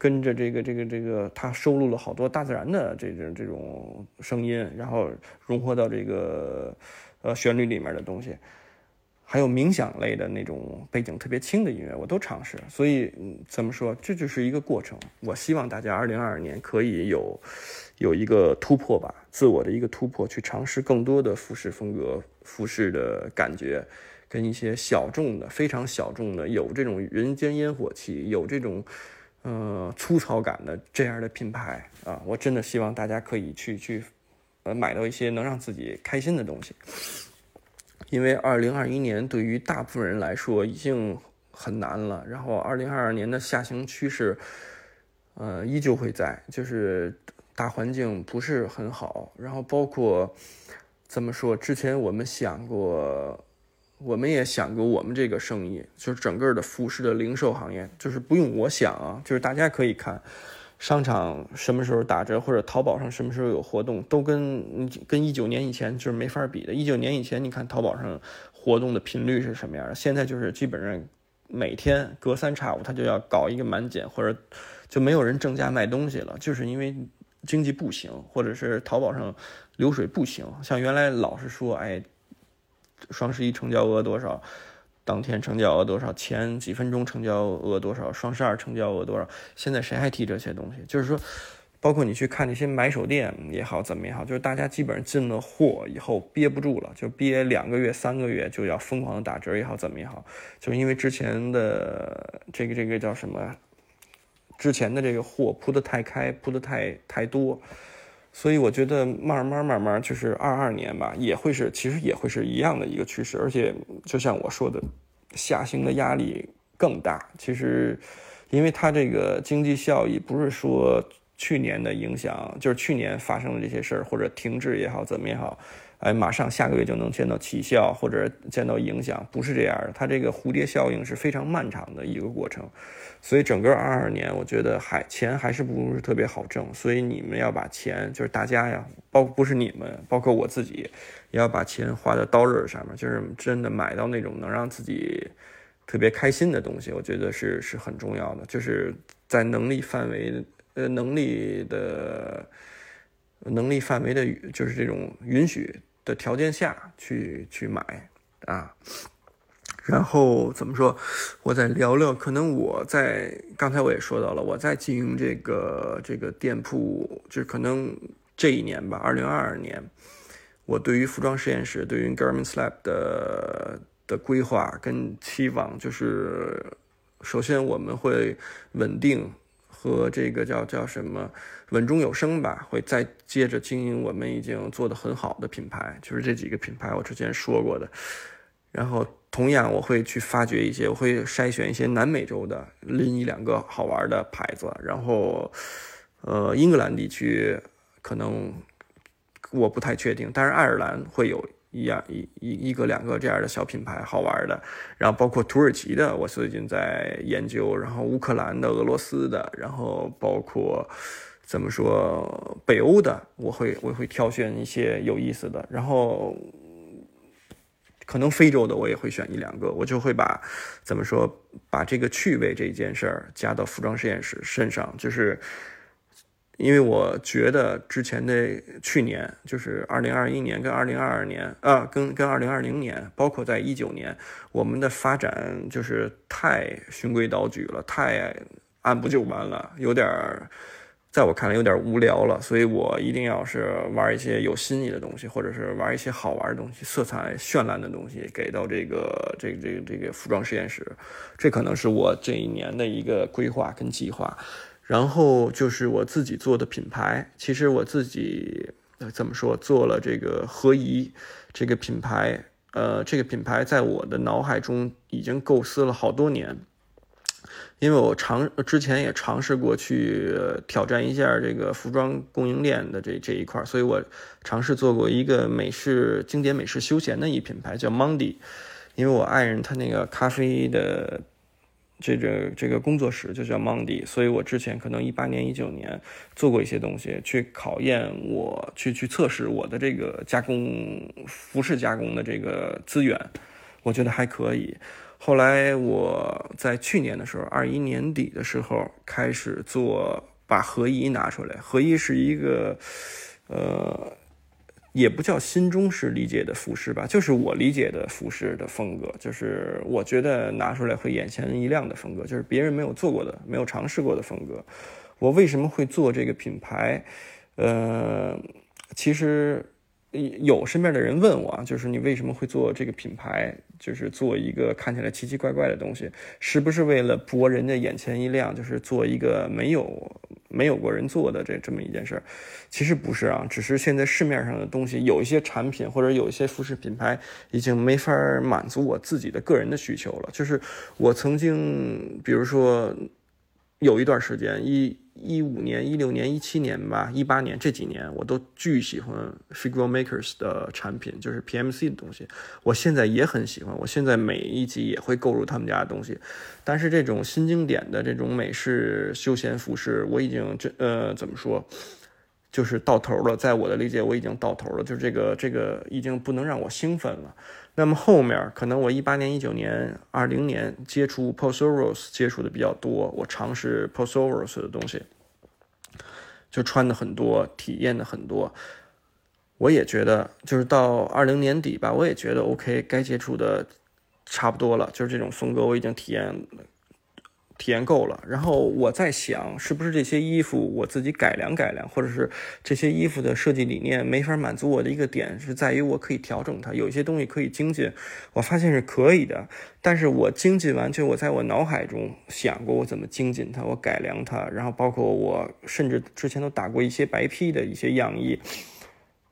S1: 跟着这个这个这个，他收录了好多大自然的这种这种声音，然后融合到这个呃旋律里面的东西，还有冥想类的那种背景特别轻的音乐，我都尝试。所以怎么说，这就是一个过程。我希望大家二零二二年可以有有一个突破吧，自我的一个突破，去尝试更多的服饰风格、服饰的感觉，跟一些小众的、非常小众的，有这种人间烟火气，有这种。呃，粗糙感的这样的品牌啊，我真的希望大家可以去去，呃，买到一些能让自己开心的东西。因为二零二一年对于大部分人来说已经很难了，然后二零二二年的下行趋势，呃，依旧会在，就是大环境不是很好，然后包括怎么说，之前我们想过，我们也想过我们这个生意，就是整个的服饰的零售行业，就是不用我想啊，就是大家可以看。商场什么时候打折，或者淘宝上什么时候有活动，都跟跟一九年以前就是没法比的。一九年以前，你看淘宝上活动的频率是什么样的？现在就是基本上每天隔三差五，他就要搞一个满减，或者就没有人正价卖东西了，就是因为经济不行，或者是淘宝上流水不行。像原来老是说，哎，双十一成交额多少？当天成交额多少？前几分钟成交额多少？双十二成交额多少？现在谁还提这些东西？就是说，包括你去看那些买手店也好，怎么也好，就是大家基本上进了货以后憋不住了，就憋两个月、三个月就要疯狂打折也好，怎么也好，就是因为之前的这个这个叫什么？之前的这个货铺的太开，铺的太太多，所以我觉得慢慢慢慢就是二二年吧，也会是其实也会是一样的一个趋势，而且就像我说的。下行的压力更大。其实，因为它这个经济效益不是说去年的影响，就是去年发生的这些事儿或者停滞也好，怎么也好，哎，马上下个月就能见到起效或者见到影响，不是这样的。它这个蝴蝶效应是非常漫长的一个过程。所以整个二二年，我觉得还钱还是不是特别好挣。所以你们要把钱，就是大家呀，包不是你们，包括我自己。也要把钱花在刀刃上面，就是真的买到那种能让自己特别开心的东西，我觉得是是很重要的。就是在能力范围呃能力的能力范围的，就是这种允许的条件下去去买啊。然后怎么说？我再聊聊，可能我在刚才我也说到了，我在经营这个这个店铺，就是可能这一年吧，二零二二年。我对于服装实验室，对于 Garment Lab 的的规划跟期望，就是首先我们会稳定和这个叫叫什么稳中有升吧，会再接着经营我们已经做的很好的品牌，就是这几个品牌我之前说过的。然后同样我会去发掘一些，我会筛选一些南美洲的，拎一两个好玩的牌子，然后呃英格兰地区可能。我不太确定，但是爱尔兰会有一样一一一个两个这样的小品牌，好玩的。然后包括土耳其的，我最近在研究。然后乌克兰的、俄罗斯的，然后包括怎么说北欧的，我会我会挑选一些有意思的。然后可能非洲的我也会选一两个，我就会把怎么说把这个趣味这件事儿加到服装实验室身上，就是。因为我觉得之前的去年，就是二零二一年跟二零二二年啊，跟跟二零二零年，包括在一九年，我们的发展就是太循规蹈矩了，太按部就班了，有点儿，在我看来有点无聊了。所以我一定要是玩一些有新意的东西，或者是玩一些好玩的东西，色彩绚烂的东西，给到这个这个这个这个服装实验室，这可能是我这一年的一个规划跟计划。然后就是我自己做的品牌，其实我自己怎么说做了这个合宜这个品牌，呃，这个品牌在我的脑海中已经构思了好多年，因为我尝之前也尝试过去挑战一下这个服装供应链的这这一块，所以我尝试做过一个美式经典美式休闲的一品牌叫 Mondi，因为我爱人他那个咖啡的。这个这个工作室就叫 Mondi，所以我之前可能一八年、一九年做过一些东西，去考验我，去去测试我的这个加工服饰加工的这个资源，我觉得还可以。后来我在去年的时候，二一年底的时候开始做，把合一拿出来。合一是一个，呃。也不叫新中式理解的服饰吧，就是我理解的服饰的风格，就是我觉得拿出来会眼前一亮的风格，就是别人没有做过的、没有尝试过的风格。我为什么会做这个品牌？呃，其实。有身边的人问我，就是你为什么会做这个品牌？就是做一个看起来奇奇怪怪的东西，是不是为了博人家眼前一亮？就是做一个没有没有过人做的这这么一件事儿？其实不是啊，只是现在市面上的东西有一些产品或者有一些服饰品牌已经没法满足我自己的个人的需求了。就是我曾经，比如说。有一段时间，一一五年、一六年、一七年吧，一八年这几年，我都巨喜欢 Figure Makers 的产品，就是 PMC 的东西。我现在也很喜欢，我现在每一集也会购入他们家的东西。但是这种新经典的这种美式休闲服饰，我已经这呃怎么说？就是到头了，在我的理解，我已经到头了。就是这个，这个已经不能让我兴奋了。那么后面可能我一八年、一九年、二零年接触 p o s o r o s 接触的比较多，我尝试 p o s o r o s 的东西，就穿的很多，体验的很多。我也觉得，就是到二零年底吧，我也觉得 OK，该接触的差不多了。就是这种风格，我已经体验。体验够了，然后我在想，是不是这些衣服我自己改良改良，或者是这些衣服的设计理念没法满足我的一个点，是在于我可以调整它，有一些东西可以精进。我发现是可以的，但是我精进完，就我在我脑海中想过我怎么精进它，我改良它，然后包括我甚至之前都打过一些白坯的一些样衣。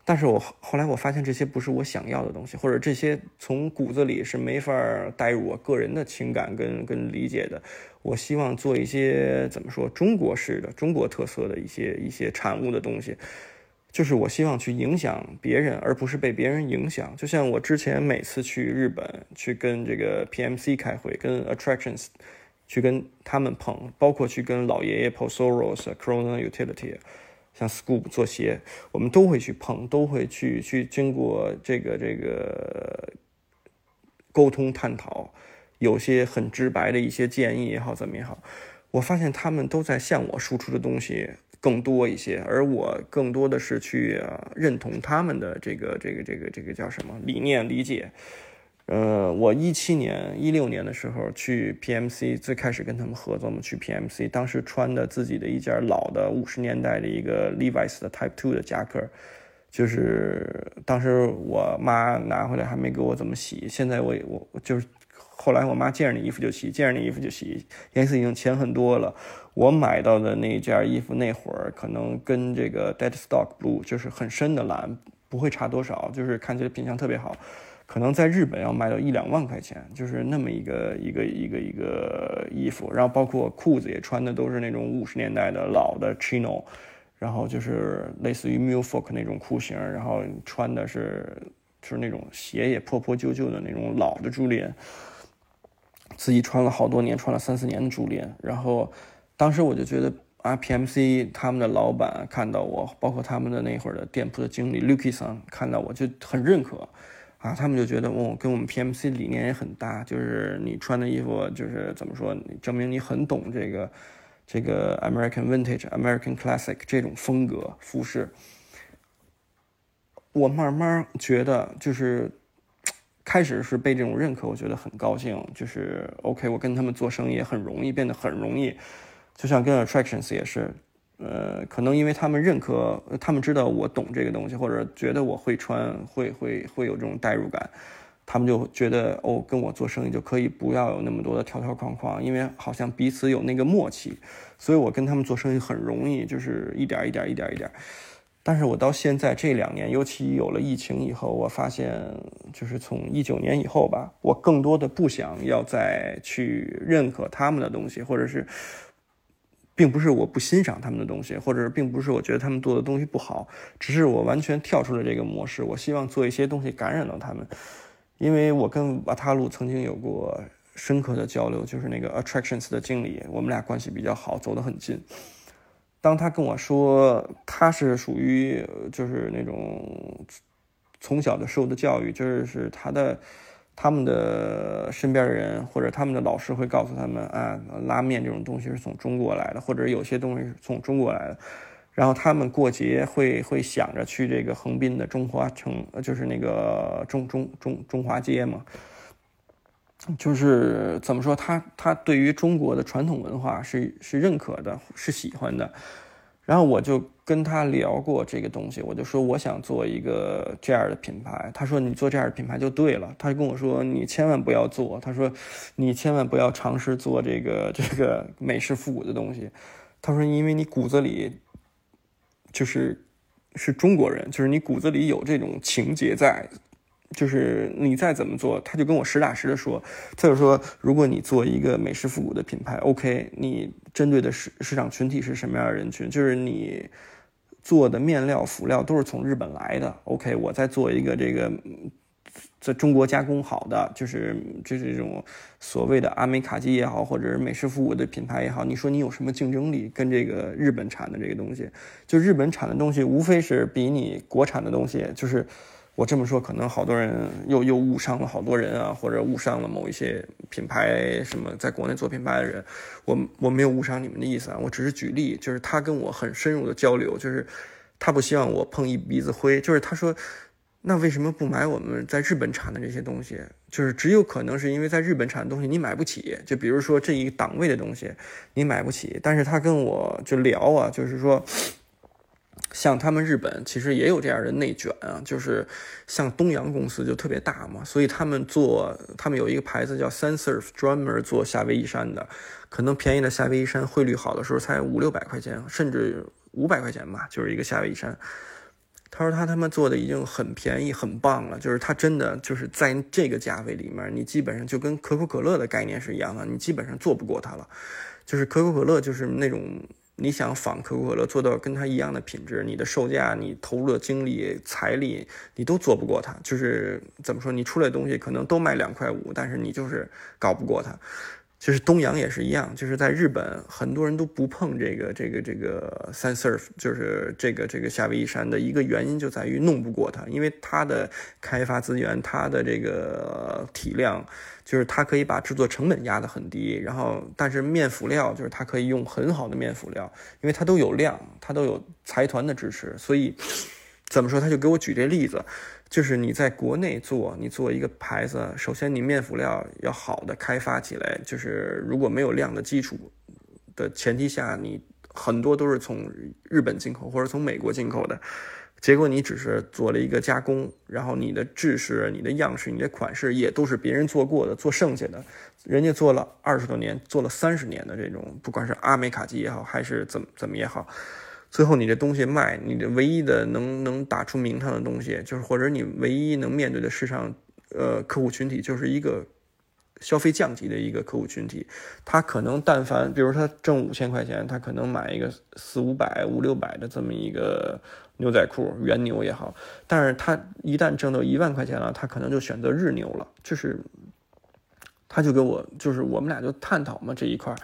S1: 但是我后来我发现这些不是我想要的东西，或者这些从骨子里是没法带入我个人的情感跟跟理解的。我希望做一些怎么说中国式的、中国特色的一些一些产物的东西，就是我希望去影响别人，而不是被别人影响。就像我之前每次去日本去跟这个 PMC 开会，跟 Attractions 去跟他们碰，包括去跟老爷爷 Posoros、Corona Utility。像 Scoop 做鞋，我们都会去碰，都会去去经过这个这个沟通探讨，有些很直白的一些建议也好，怎么也好，我发现他们都在向我输出的东西更多一些，而我更多的是去认同他们的这个这个这个这个叫什么理念理解。呃，我一七年、一六年的时候去 PMC，最开始跟他们合作嘛，去 PMC，当时穿的自己的一件老的五十年代的一个 Levi's 的 Type Two 的夹克，就是当时我妈拿回来还没给我怎么洗，现在我我就是后来我妈见着那衣服就洗，见着那衣服就洗，颜色已经浅很多了。我买到的那件衣服那会儿可能跟这个 Dead Stock Blue 就是很深的蓝，不会差多少，就是看起来品相特别好。可能在日本要卖到一两万块钱，就是那么一个一个一个一个衣服，然后包括裤子也穿的都是那种五十年代的老的 chino，然后就是类似于 Milfolk 那种裤型，然后穿的是就是那种鞋也破破旧旧的那种老的朱莲，自己穿了好多年，穿了三四年的朱莲，然后当时我就觉得啊，PMC 他们的老板看到我，包括他们的那会儿的店铺的经理 Luki 桑看到我就很认可。啊，他们就觉得哦，跟我们 PMC 理念也很搭，就是你穿的衣服，就是怎么说，证明你很懂这个这个 American Vintage、American Classic 这种风格服饰。我慢慢觉得，就是 开始是被这种认可，我觉得很高兴。就是 OK，我跟他们做生意也很容易，变得很容易。就像跟 Attractions 也是。呃，可能因为他们认可，他们知道我懂这个东西，或者觉得我会穿，会会会有这种代入感，他们就觉得哦，跟我做生意就可以不要有那么多的条条框框，因为好像彼此有那个默契，所以我跟他们做生意很容易，就是一点一点一点一点。但是我到现在这两年，尤其有了疫情以后，我发现就是从一九年以后吧，我更多的不想要再去认可他们的东西，或者是。并不是我不欣赏他们的东西，或者并不是我觉得他们做的东西不好，只是我完全跳出了这个模式。我希望做一些东西感染到他们，因为我跟瓦塔鲁曾经有过深刻的交流，就是那个 Attractions 的经理，我们俩关系比较好，走得很近。当他跟我说他是属于就是那种从小的受的教育，就是是他的。他们的身边的人或者他们的老师会告诉他们啊，拉面这种东西是从中国来的，或者有些东西是从中国来的。然后他们过节会会想着去这个横滨的中华城，就是那个中中中中华街嘛。就是怎么说，他他对于中国的传统文化是是认可的，是喜欢的。然后我就跟他聊过这个东西，我就说我想做一个这样的品牌。他说你做这样的品牌就对了。他就跟我说你千万不要做，他说你千万不要尝试做这个 这个美式复古的东西。他说因为你骨子里就是是中国人，就是你骨子里有这种情节在，就是你再怎么做，他就跟我实打实的说，他就说，如果你做一个美式复古的品牌，OK，你针对的市市场群体是什么样的人群？就是你做的面料、辅料都是从日本来的，OK，我在做一个这个在中国加工好的，就是就是这种所谓的阿美卡基也好，或者是美式复古的品牌也好，你说你有什么竞争力？跟这个日本产的这个东西，就日本产的东西，无非是比你国产的东西，就是。我这么说，可能好多人又又误伤了好多人啊，或者误伤了某一些品牌什么在国内做品牌的人。我我没有误伤你们的意思啊，我只是举例，就是他跟我很深入的交流，就是他不希望我碰一鼻子灰，就是他说，那为什么不买我们在日本产的这些东西？就是只有可能是因为在日本产的东西你买不起，就比如说这一档位的东西你买不起。但是他跟我就聊啊，就是说。像他们日本其实也有这样的内卷啊，就是像东洋公司就特别大嘛，所以他们做他们有一个牌子叫 Sensor，专门做夏威夷山的，可能便宜的夏威夷山汇率好的时候才五六百块钱，甚至五百块钱吧，就是一个夏威夷山。他说他他妈做的已经很便宜很棒了，就是他真的就是在这个价位里面，你基本上就跟可口可乐的概念是一样的，你基本上做不过他了，就是可口可乐就是那种。你想仿可口可乐做到跟它一样的品质，你的售价、你投入的精力、财力，你都做不过它。就是怎么说，你出来的东西可能都卖两块五，但是你就是搞不过它。就是东洋也是一样，就是在日本，很多人都不碰这个这个这个三 Surf，就是这个这个夏威夷山的一个原因就在于弄不过它，因为它的开发资源、它的这个体量，就是它可以把制作成本压得很低，然后但是面辅料就是它可以用很好的面辅料，因为它都有量，它都有财团的支持，所以怎么说，他就给我举这例子。就是你在国内做，你做一个牌子，首先你面辅料要好的开发起来，就是如果没有量的基础的前提下，你很多都是从日本进口或者从美国进口的，结果你只是做了一个加工，然后你的制式、你的样式、你的款式也都是别人做过的，做剩下的，人家做了二十多年、做了三十年的这种，不管是阿美卡基也好，还是怎么怎么也好。最后，你这东西卖，你的唯一的能能打出名堂的东西，就是或者你唯一能面对的市场，呃，客户群体就是一个消费降级的一个客户群体。他可能但凡，比如他挣五千块钱，他可能买一个四五百、五六百的这么一个牛仔裤，原牛也好。但是他一旦挣到一万块钱了，他可能就选择日牛了。就是，他就跟我，就是我们俩就探讨嘛这一块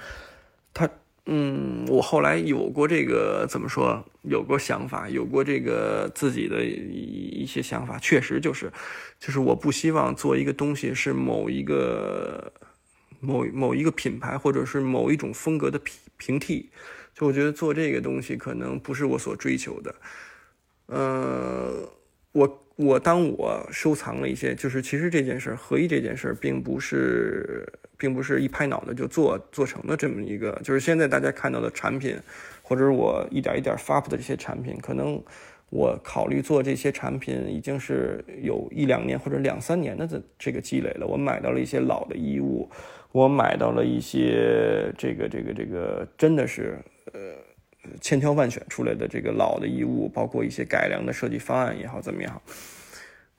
S1: 他。嗯，我后来有过这个怎么说？有过想法，有过这个自己的一些想法，确实就是，就是我不希望做一个东西是某一个某某一个品牌或者是某一种风格的平平替，就我觉得做这个东西可能不是我所追求的。呃，我。我当我收藏了一些，就是其实这件事儿合一这件事儿，并不是，并不是一拍脑袋就做做成的这么一个，就是现在大家看到的产品，或者我一点一点发布的这些产品，可能我考虑做这些产品已经是有一两年或者两三年的这这个积累了。我买到了一些老的衣物，我买到了一些这个这个这个真的是呃。千挑万选出来的这个老的衣物，包括一些改良的设计方案也好，怎么样？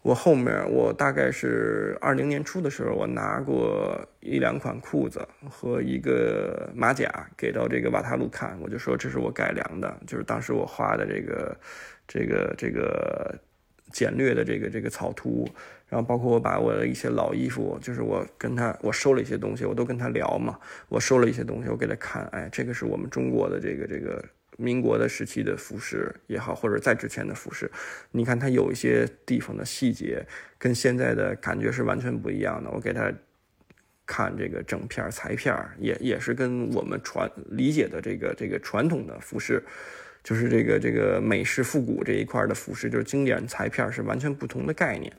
S1: 我后面我大概是二零年初的时候，我拿过一两款裤子和一个马甲给到这个瓦塔鲁看，我就说这是我改良的，就是当时我画的这个这个这个简略的这个这个草图，然后包括我把我的一些老衣服，就是我跟他我收了一些东西，我都跟他聊嘛，我收了一些东西，我给他看，哎，这个是我们中国的这个这个。民国的时期的服饰也好，或者在之前的服饰，你看它有一些地方的细节跟现在的感觉是完全不一样的。我给他看这个整片裁片儿，也也是跟我们传理解的这个这个传统的服饰，就是这个这个美式复古这一块的服饰，就是经典裁片是完全不同的概念。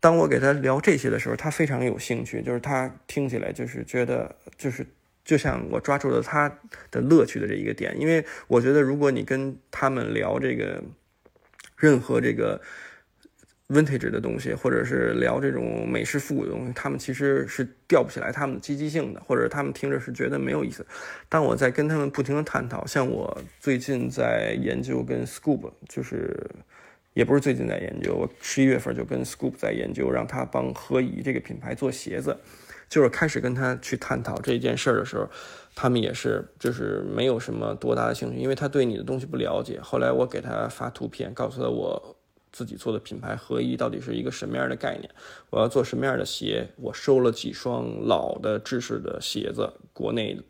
S1: 当我给他聊这些的时候，他非常有兴趣，就是他听起来就是觉得就是。就像我抓住了他的乐趣的这一个点，因为我觉得，如果你跟他们聊这个任何这个 vintage 的东西，或者是聊这种美式复古的东西，他们其实是吊不起来他们的积极性的，或者他们听着是觉得没有意思。当我在跟他们不停的探讨，像我最近在研究跟 Scoop，就是也不是最近在研究，我十一月份就跟 Scoop 在研究，让他帮何以这个品牌做鞋子。就是开始跟他去探讨这件事儿的时候，他们也是就是没有什么多大的兴趣，因为他对你的东西不了解。后来我给他发图片，告诉他我自己做的品牌合一到底是一个什么样的概念，我要做什么样的鞋。我收了几双老的制式的鞋子，国内。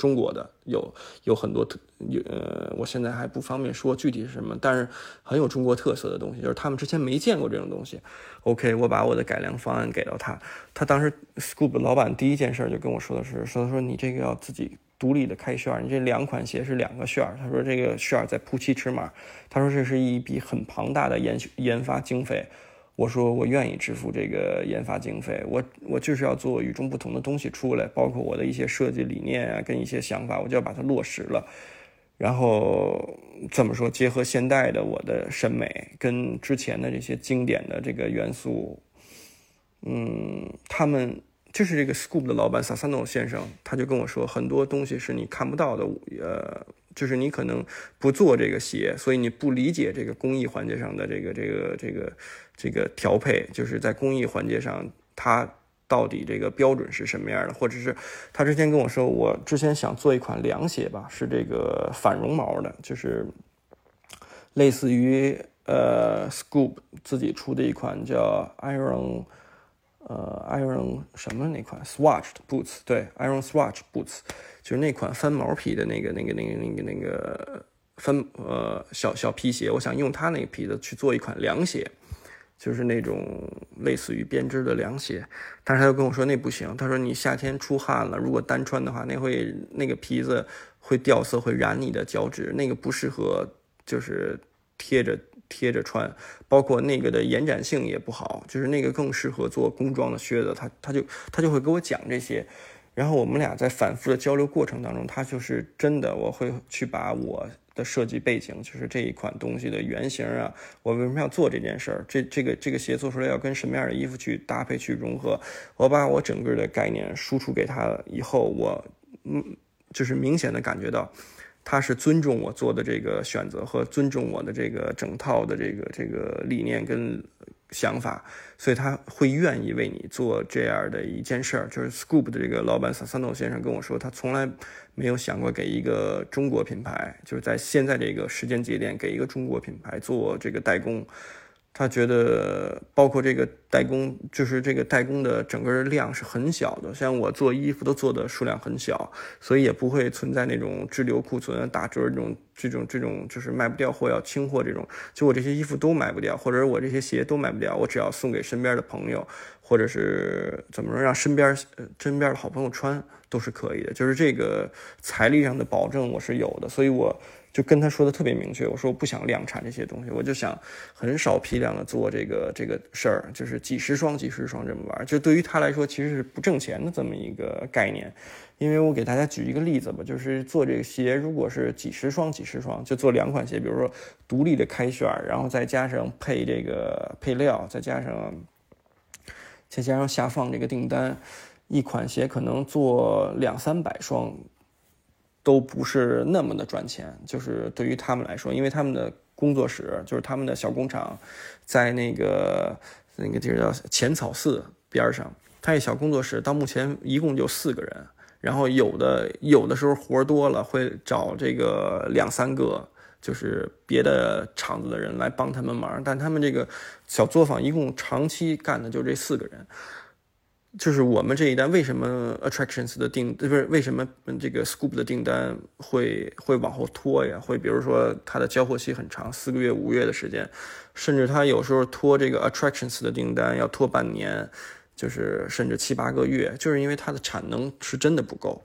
S1: 中国的有有很多特有呃，我现在还不方便说具体是什么，但是很有中国特色的东西，就是他们之前没见过这种东西。OK，我把我的改良方案给到他，他当时 Scoop 老板第一件事就跟我说的是，说他说你这个要自己独立的开旋儿，你这两款鞋是两个旋儿，他说这个旋儿在铺七尺码，他说这是一笔很庞大的研研发经费。我说我愿意支付这个研发经费，我我就是要做与众不同的东西出来，包括我的一些设计理念啊，跟一些想法，我就要把它落实了。然后怎么说，结合现代的我的审美跟之前的这些经典的这个元素，嗯，他们就是这个 Scoop 的老板 Sasano 先生，他就跟我说，很多东西是你看不到的，呃。就是你可能不做这个鞋，所以你不理解这个工艺环节上的这个这个这个这个调配，就是在工艺环节上，它到底这个标准是什么样的？或者是他之前跟我说，我之前想做一款凉鞋吧，是这个反绒毛的，就是类似于呃 Scoop 自己出的一款叫 Iron。呃，Iron 什么那款 Swatch 的 boots，对，Iron Swatch boots，就是那款翻毛皮的那个、那个、那个、那个、那个翻呃小小皮鞋。我想用它那个皮子去做一款凉鞋，就是那种类似于编织的凉鞋。但是他又跟我说那不行，他说你夏天出汗了，如果单穿的话，那会那个皮子会掉色，会染你的脚趾，那个不适合，就是贴着。贴着穿，包括那个的延展性也不好，就是那个更适合做工装的靴子。他他就他就会给我讲这些，然后我们俩在反复的交流过程当中，他就是真的，我会去把我的设计背景，就是这一款东西的原型啊，我为什么要做这件事儿，这这个这个鞋做出来要跟什么样的衣服去搭配去融合，我把我整个的概念输出给他以后，我嗯，就是明显的感觉到。他是尊重我做的这个选择和尊重我的这个整套的这个这个理念跟想法，所以他会愿意为你做这样的一件事儿。就是 Scoop 的这个老板 Sasano 先生跟我说，他从来没有想过给一个中国品牌，就是在现在这个时间节点给一个中国品牌做这个代工。他觉得，包括这个代工，就是这个代工的整个量是很小的。像我做衣服都做的数量很小，所以也不会存在那种滞留库存、打折这种、这种、这种，就是卖不掉货要清货这种。就我这些衣服都卖不掉，或者我这些鞋都卖不掉，我只要送给身边的朋友，或者是怎么说让身边身边的好朋友穿都是可以的。就是这个财力上的保证我是有的，所以我。就跟他说的特别明确，我说我不想量产这些东西，我就想很少批量的做这个这个事儿，就是几十双几十双这么玩。就对于他来说，其实是不挣钱的这么一个概念。因为我给大家举一个例子吧，就是做这个鞋，如果是几十双几十双，就做两款鞋，比如说独立的开旋，然后再加上配这个配料，再加上再加上下放这个订单，一款鞋可能做两三百双。都不是那么的赚钱，就是对于他们来说，因为他们的工作室就是他们的小工厂，在那个那个地儿叫浅草寺边上，他一小工作室到目前一共就四个人，然后有的有的时候活多了会找这个两三个，就是别的厂子的人来帮他们忙，但他们这个小作坊一共长期干的就这四个人。就是我们这一单为什么 attractions 的订不是为什么这个 scoop 的订单会会往后拖呀？会比如说它的交货期很长，四个月、五月的时间，甚至它有时候拖这个 attractions 的订单要拖半年，就是甚至七八个月，就是因为它的产能是真的不够。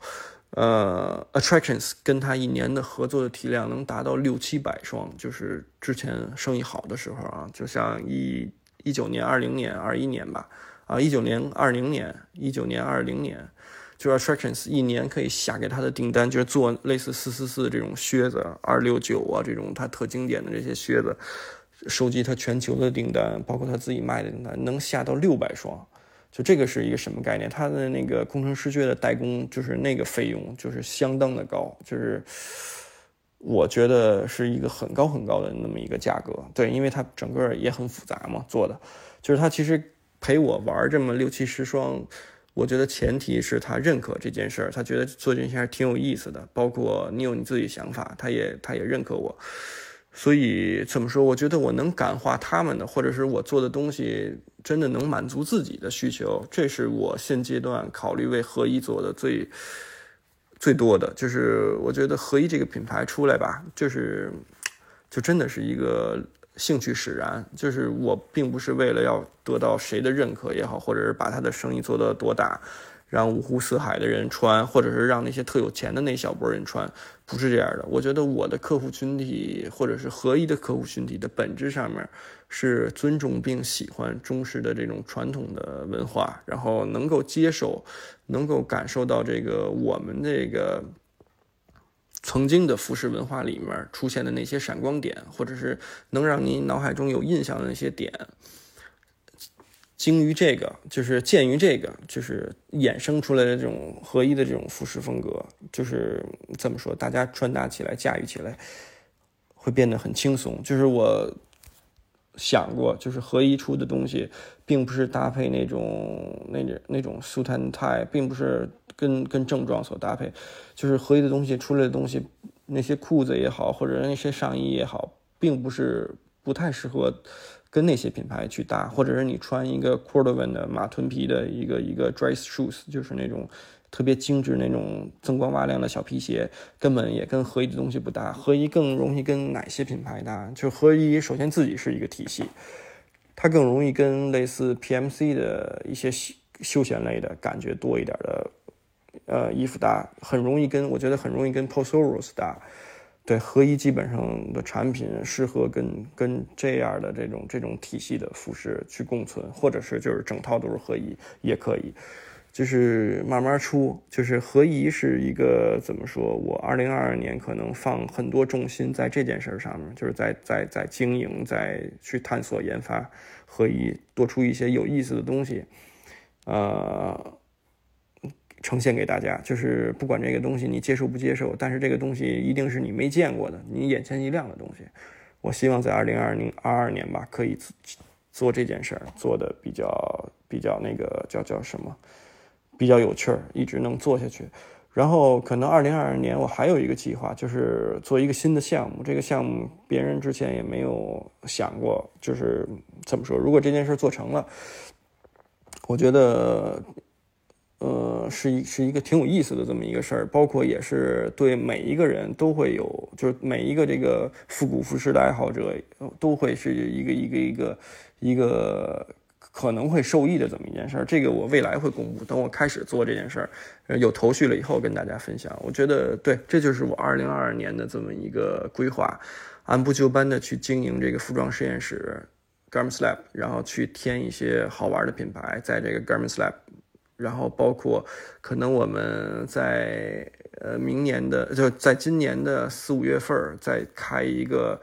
S1: 呃，attractions 跟它一年的合作的体量能达到六七百双，就是之前生意好的时候啊，就像一一九年、二零年、二一年吧。啊，一九年、二零年、一九年、二零年，就 Attractions 一年可以下给他的订单，就是做类似四四四这种靴子，二六九啊这种他特经典的这些靴子，收集他全球的订单，包括他自己卖的订单，能下到六百双。就这个是一个什么概念？他的那个工程师靴的代工，就是那个费用就是相当的高，就是。我觉得是一个很高很高的那么一个价格，对，因为它整个也很复杂嘛，做的，就是他其实陪我玩这么六七十双，我觉得前提是他认可这件事儿，他觉得做这件事儿挺有意思的，包括你有你自己想法，他也他也认可我，所以怎么说？我觉得我能感化他们的，或者是我做的东西真的能满足自己的需求，这是我现阶段考虑为合一做的最。最多的就是，我觉得合一这个品牌出来吧，就是，就真的是一个兴趣使然。就是我并不是为了要得到谁的认可也好，或者是把他的生意做得多大。让五湖四海的人穿，或者是让那些特有钱的那小波人穿，不是这样的。我觉得我的客户群体，或者是合一的客户群体的本质上面，是尊重并喜欢中式的这种传统的文化，然后能够接受，能够感受到这个我们这个曾经的服饰文化里面出现的那些闪光点，或者是能让你脑海中有印象的那些点。精于这个，就是鉴于这个，就是衍生出来的这种合一的这种服饰风格，就是怎么说，大家穿搭起来、驾驭起来会变得很轻松。就是我想过，就是合一出的东西，并不是搭配那种那种那种 suit and tie，并不是跟跟正装所搭配，就是合一的东西出来的东西，那些裤子也好，或者那些上衣也好，并不是不太适合。跟那些品牌去搭，或者是你穿一个 Cordovan 的马臀皮的一个一个 dress shoes，就是那种特别精致那种锃光瓦亮的小皮鞋，根本也跟合一的东西不搭。合一更容易跟哪些品牌搭？就合一首先自己是一个体系，它更容易跟类似 PMC 的一些休休闲类的感觉多一点的呃衣服搭，很容易跟我觉得很容易跟 Posoros 搭。对合一基本上的产品适合跟跟这样的这种这种体系的服饰去共存，或者是就是整套都是合一也可以，就是慢慢出。就是合一是一个怎么说？我二零二二年可能放很多重心在这件事上面，就是在在在经营，在去探索研发合一，多出一些有意思的东西，呃。呈现给大家，就是不管这个东西你接受不接受，但是这个东西一定是你没见过的，你眼前一亮的东西。我希望在二零二零二二年吧，可以做这件事儿，做的比较比较那个叫叫什么，比较有趣儿，一直能做下去。然后可能二零二二年我还有一个计划，就是做一个新的项目。这个项目别人之前也没有想过，就是怎么说？如果这件事做成了，我觉得。呃，是一是一个挺有意思的这么一个事儿，包括也是对每一个人都会有，就是每一个这个复古服饰的爱好者都会是一个一个一个一个可能会受益的这么一件事儿。这个我未来会公布，等我开始做这件事儿，有头绪了以后跟大家分享。我觉得对，这就是我二零二二年的这么一个规划，按部就班的去经营这个服装实验室 Garment Lab，然后去添一些好玩的品牌在这个 Garment Lab。然后包括可能我们在呃明年的就在今年的四五月份再开一个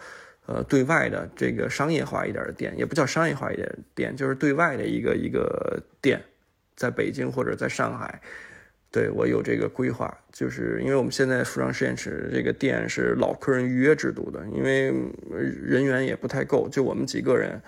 S1: 呃对外的这个商业化一点的店，也不叫商业化一点的店，就是对外的一个一个店，在北京或者在上海，对我有这个规划，就是因为我们现在服装实验室这个店是老客人预约制度的，因为人员也不太够，就我们几个人。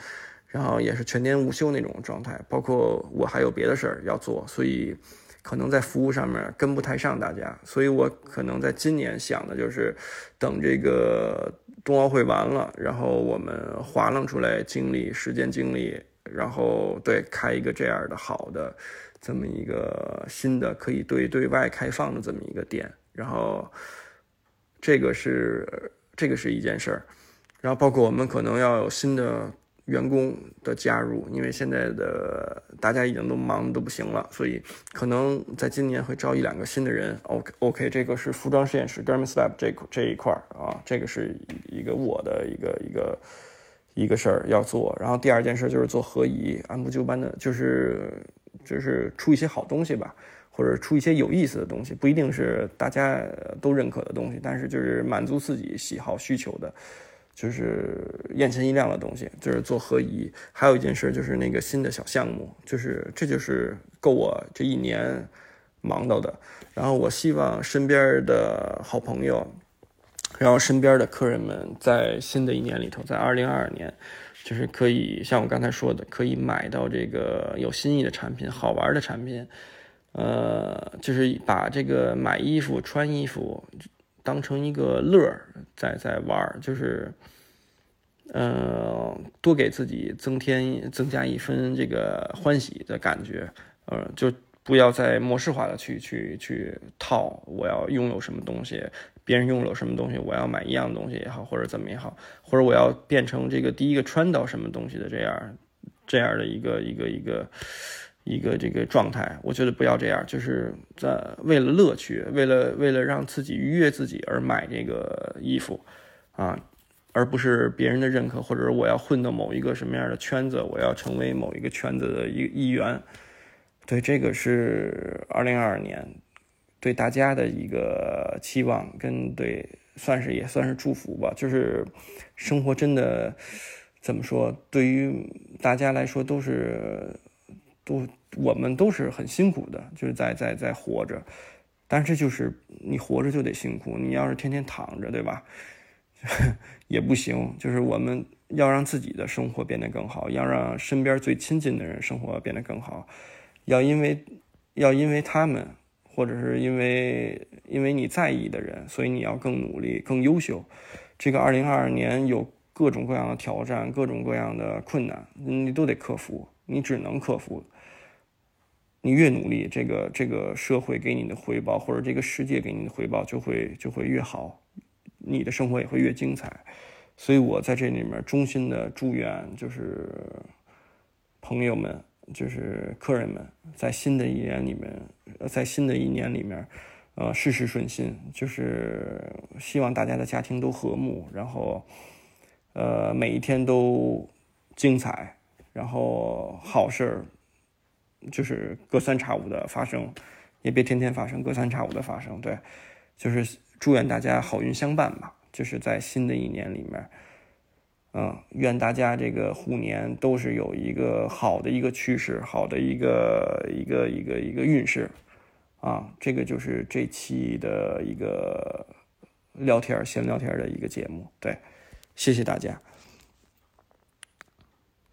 S1: 然后也是全天无休那种状态，包括我还有别的事儿要做，所以可能在服务上面跟不太上大家，所以我可能在今年想的就是等这个冬奥会完了，然后我们划楞出来精力、时间、精力，然后对开一个这样的好的这么一个新的可以对对外开放的这么一个店，然后这个是这个是一件事儿，然后包括我们可能要有新的。员工的加入，因为现在的大家已经都忙的都不行了，所以可能在今年会招一两个新的人。OK，OK，这个是服装实验室 Garment Lab 这这一块啊，这个是一个我的一个一个一个事儿要做。然后第二件事就是做合宜，按部就班的，就是就是出一些好东西吧，或者出一些有意思的东西，不一定是大家都认可的东西，但是就是满足自己喜好需求的。就是眼前一亮的东西，就是做合一。还有一件事，就是那个新的小项目，就是这就是够我这一年忙到的。然后我希望身边的好朋友然后身边的客人们在新的一年里头，在二零二二年，就是可以像我刚才说的，可以买到这个有新意的产品、好玩的产品，呃，就是把这个买衣服、穿衣服当成一个乐儿在在玩儿，就是呃，多给自己增添增加一分这个欢喜的感觉，呃，就。不要再模式化的去去去套，我要拥有什么东西，别人拥有什么东西，我要买一样东西也好，或者怎么也好，或者我要变成这个第一个穿到什么东西的这样这样的一个一个一个一个这个状态，我觉得不要这样，就是在为了乐趣，为了为了让自己愉悦自己而买这个衣服啊，而不是别人的认可，或者我要混到某一个什么样的圈子，我要成为某一个圈子的一一员。对，这个是二零二二年对大家的一个期望，跟对算是也算是祝福吧。就是生活真的怎么说，对于大家来说都是都我们都是很辛苦的，就是在在在活着。但是就是你活着就得辛苦，你要是天天躺着，对吧？也不行。就是我们要让自己的生活变得更好，要让身边最亲近的人生活变得更好。要因为，要因为他们，或者是因为因为你在意的人，所以你要更努力、更优秀。这个二零二二年有各种各样的挑战、各种各样的困难，你都得克服。你只能克服。你越努力，这个这个社会给你的回报，或者这个世界给你的回报就会就会越好，你的生活也会越精彩。所以我在这里面衷心的祝愿，就是朋友们。就是客人们在新的一年里面，在新的一年里面，呃，事事顺心。就是希望大家的家庭都和睦，然后，呃，每一天都精彩，然后好事儿就是隔三差五的发生，也别天天发生，隔三差五的发生。对，就是祝愿大家好运相伴吧。就是在新的一年里面。嗯，愿大家这个虎年都是有一个好的一个趋势，好的一个一个一个一个运势，啊，这个就是这期的一个聊天闲聊天的一个节目。对，谢谢大家。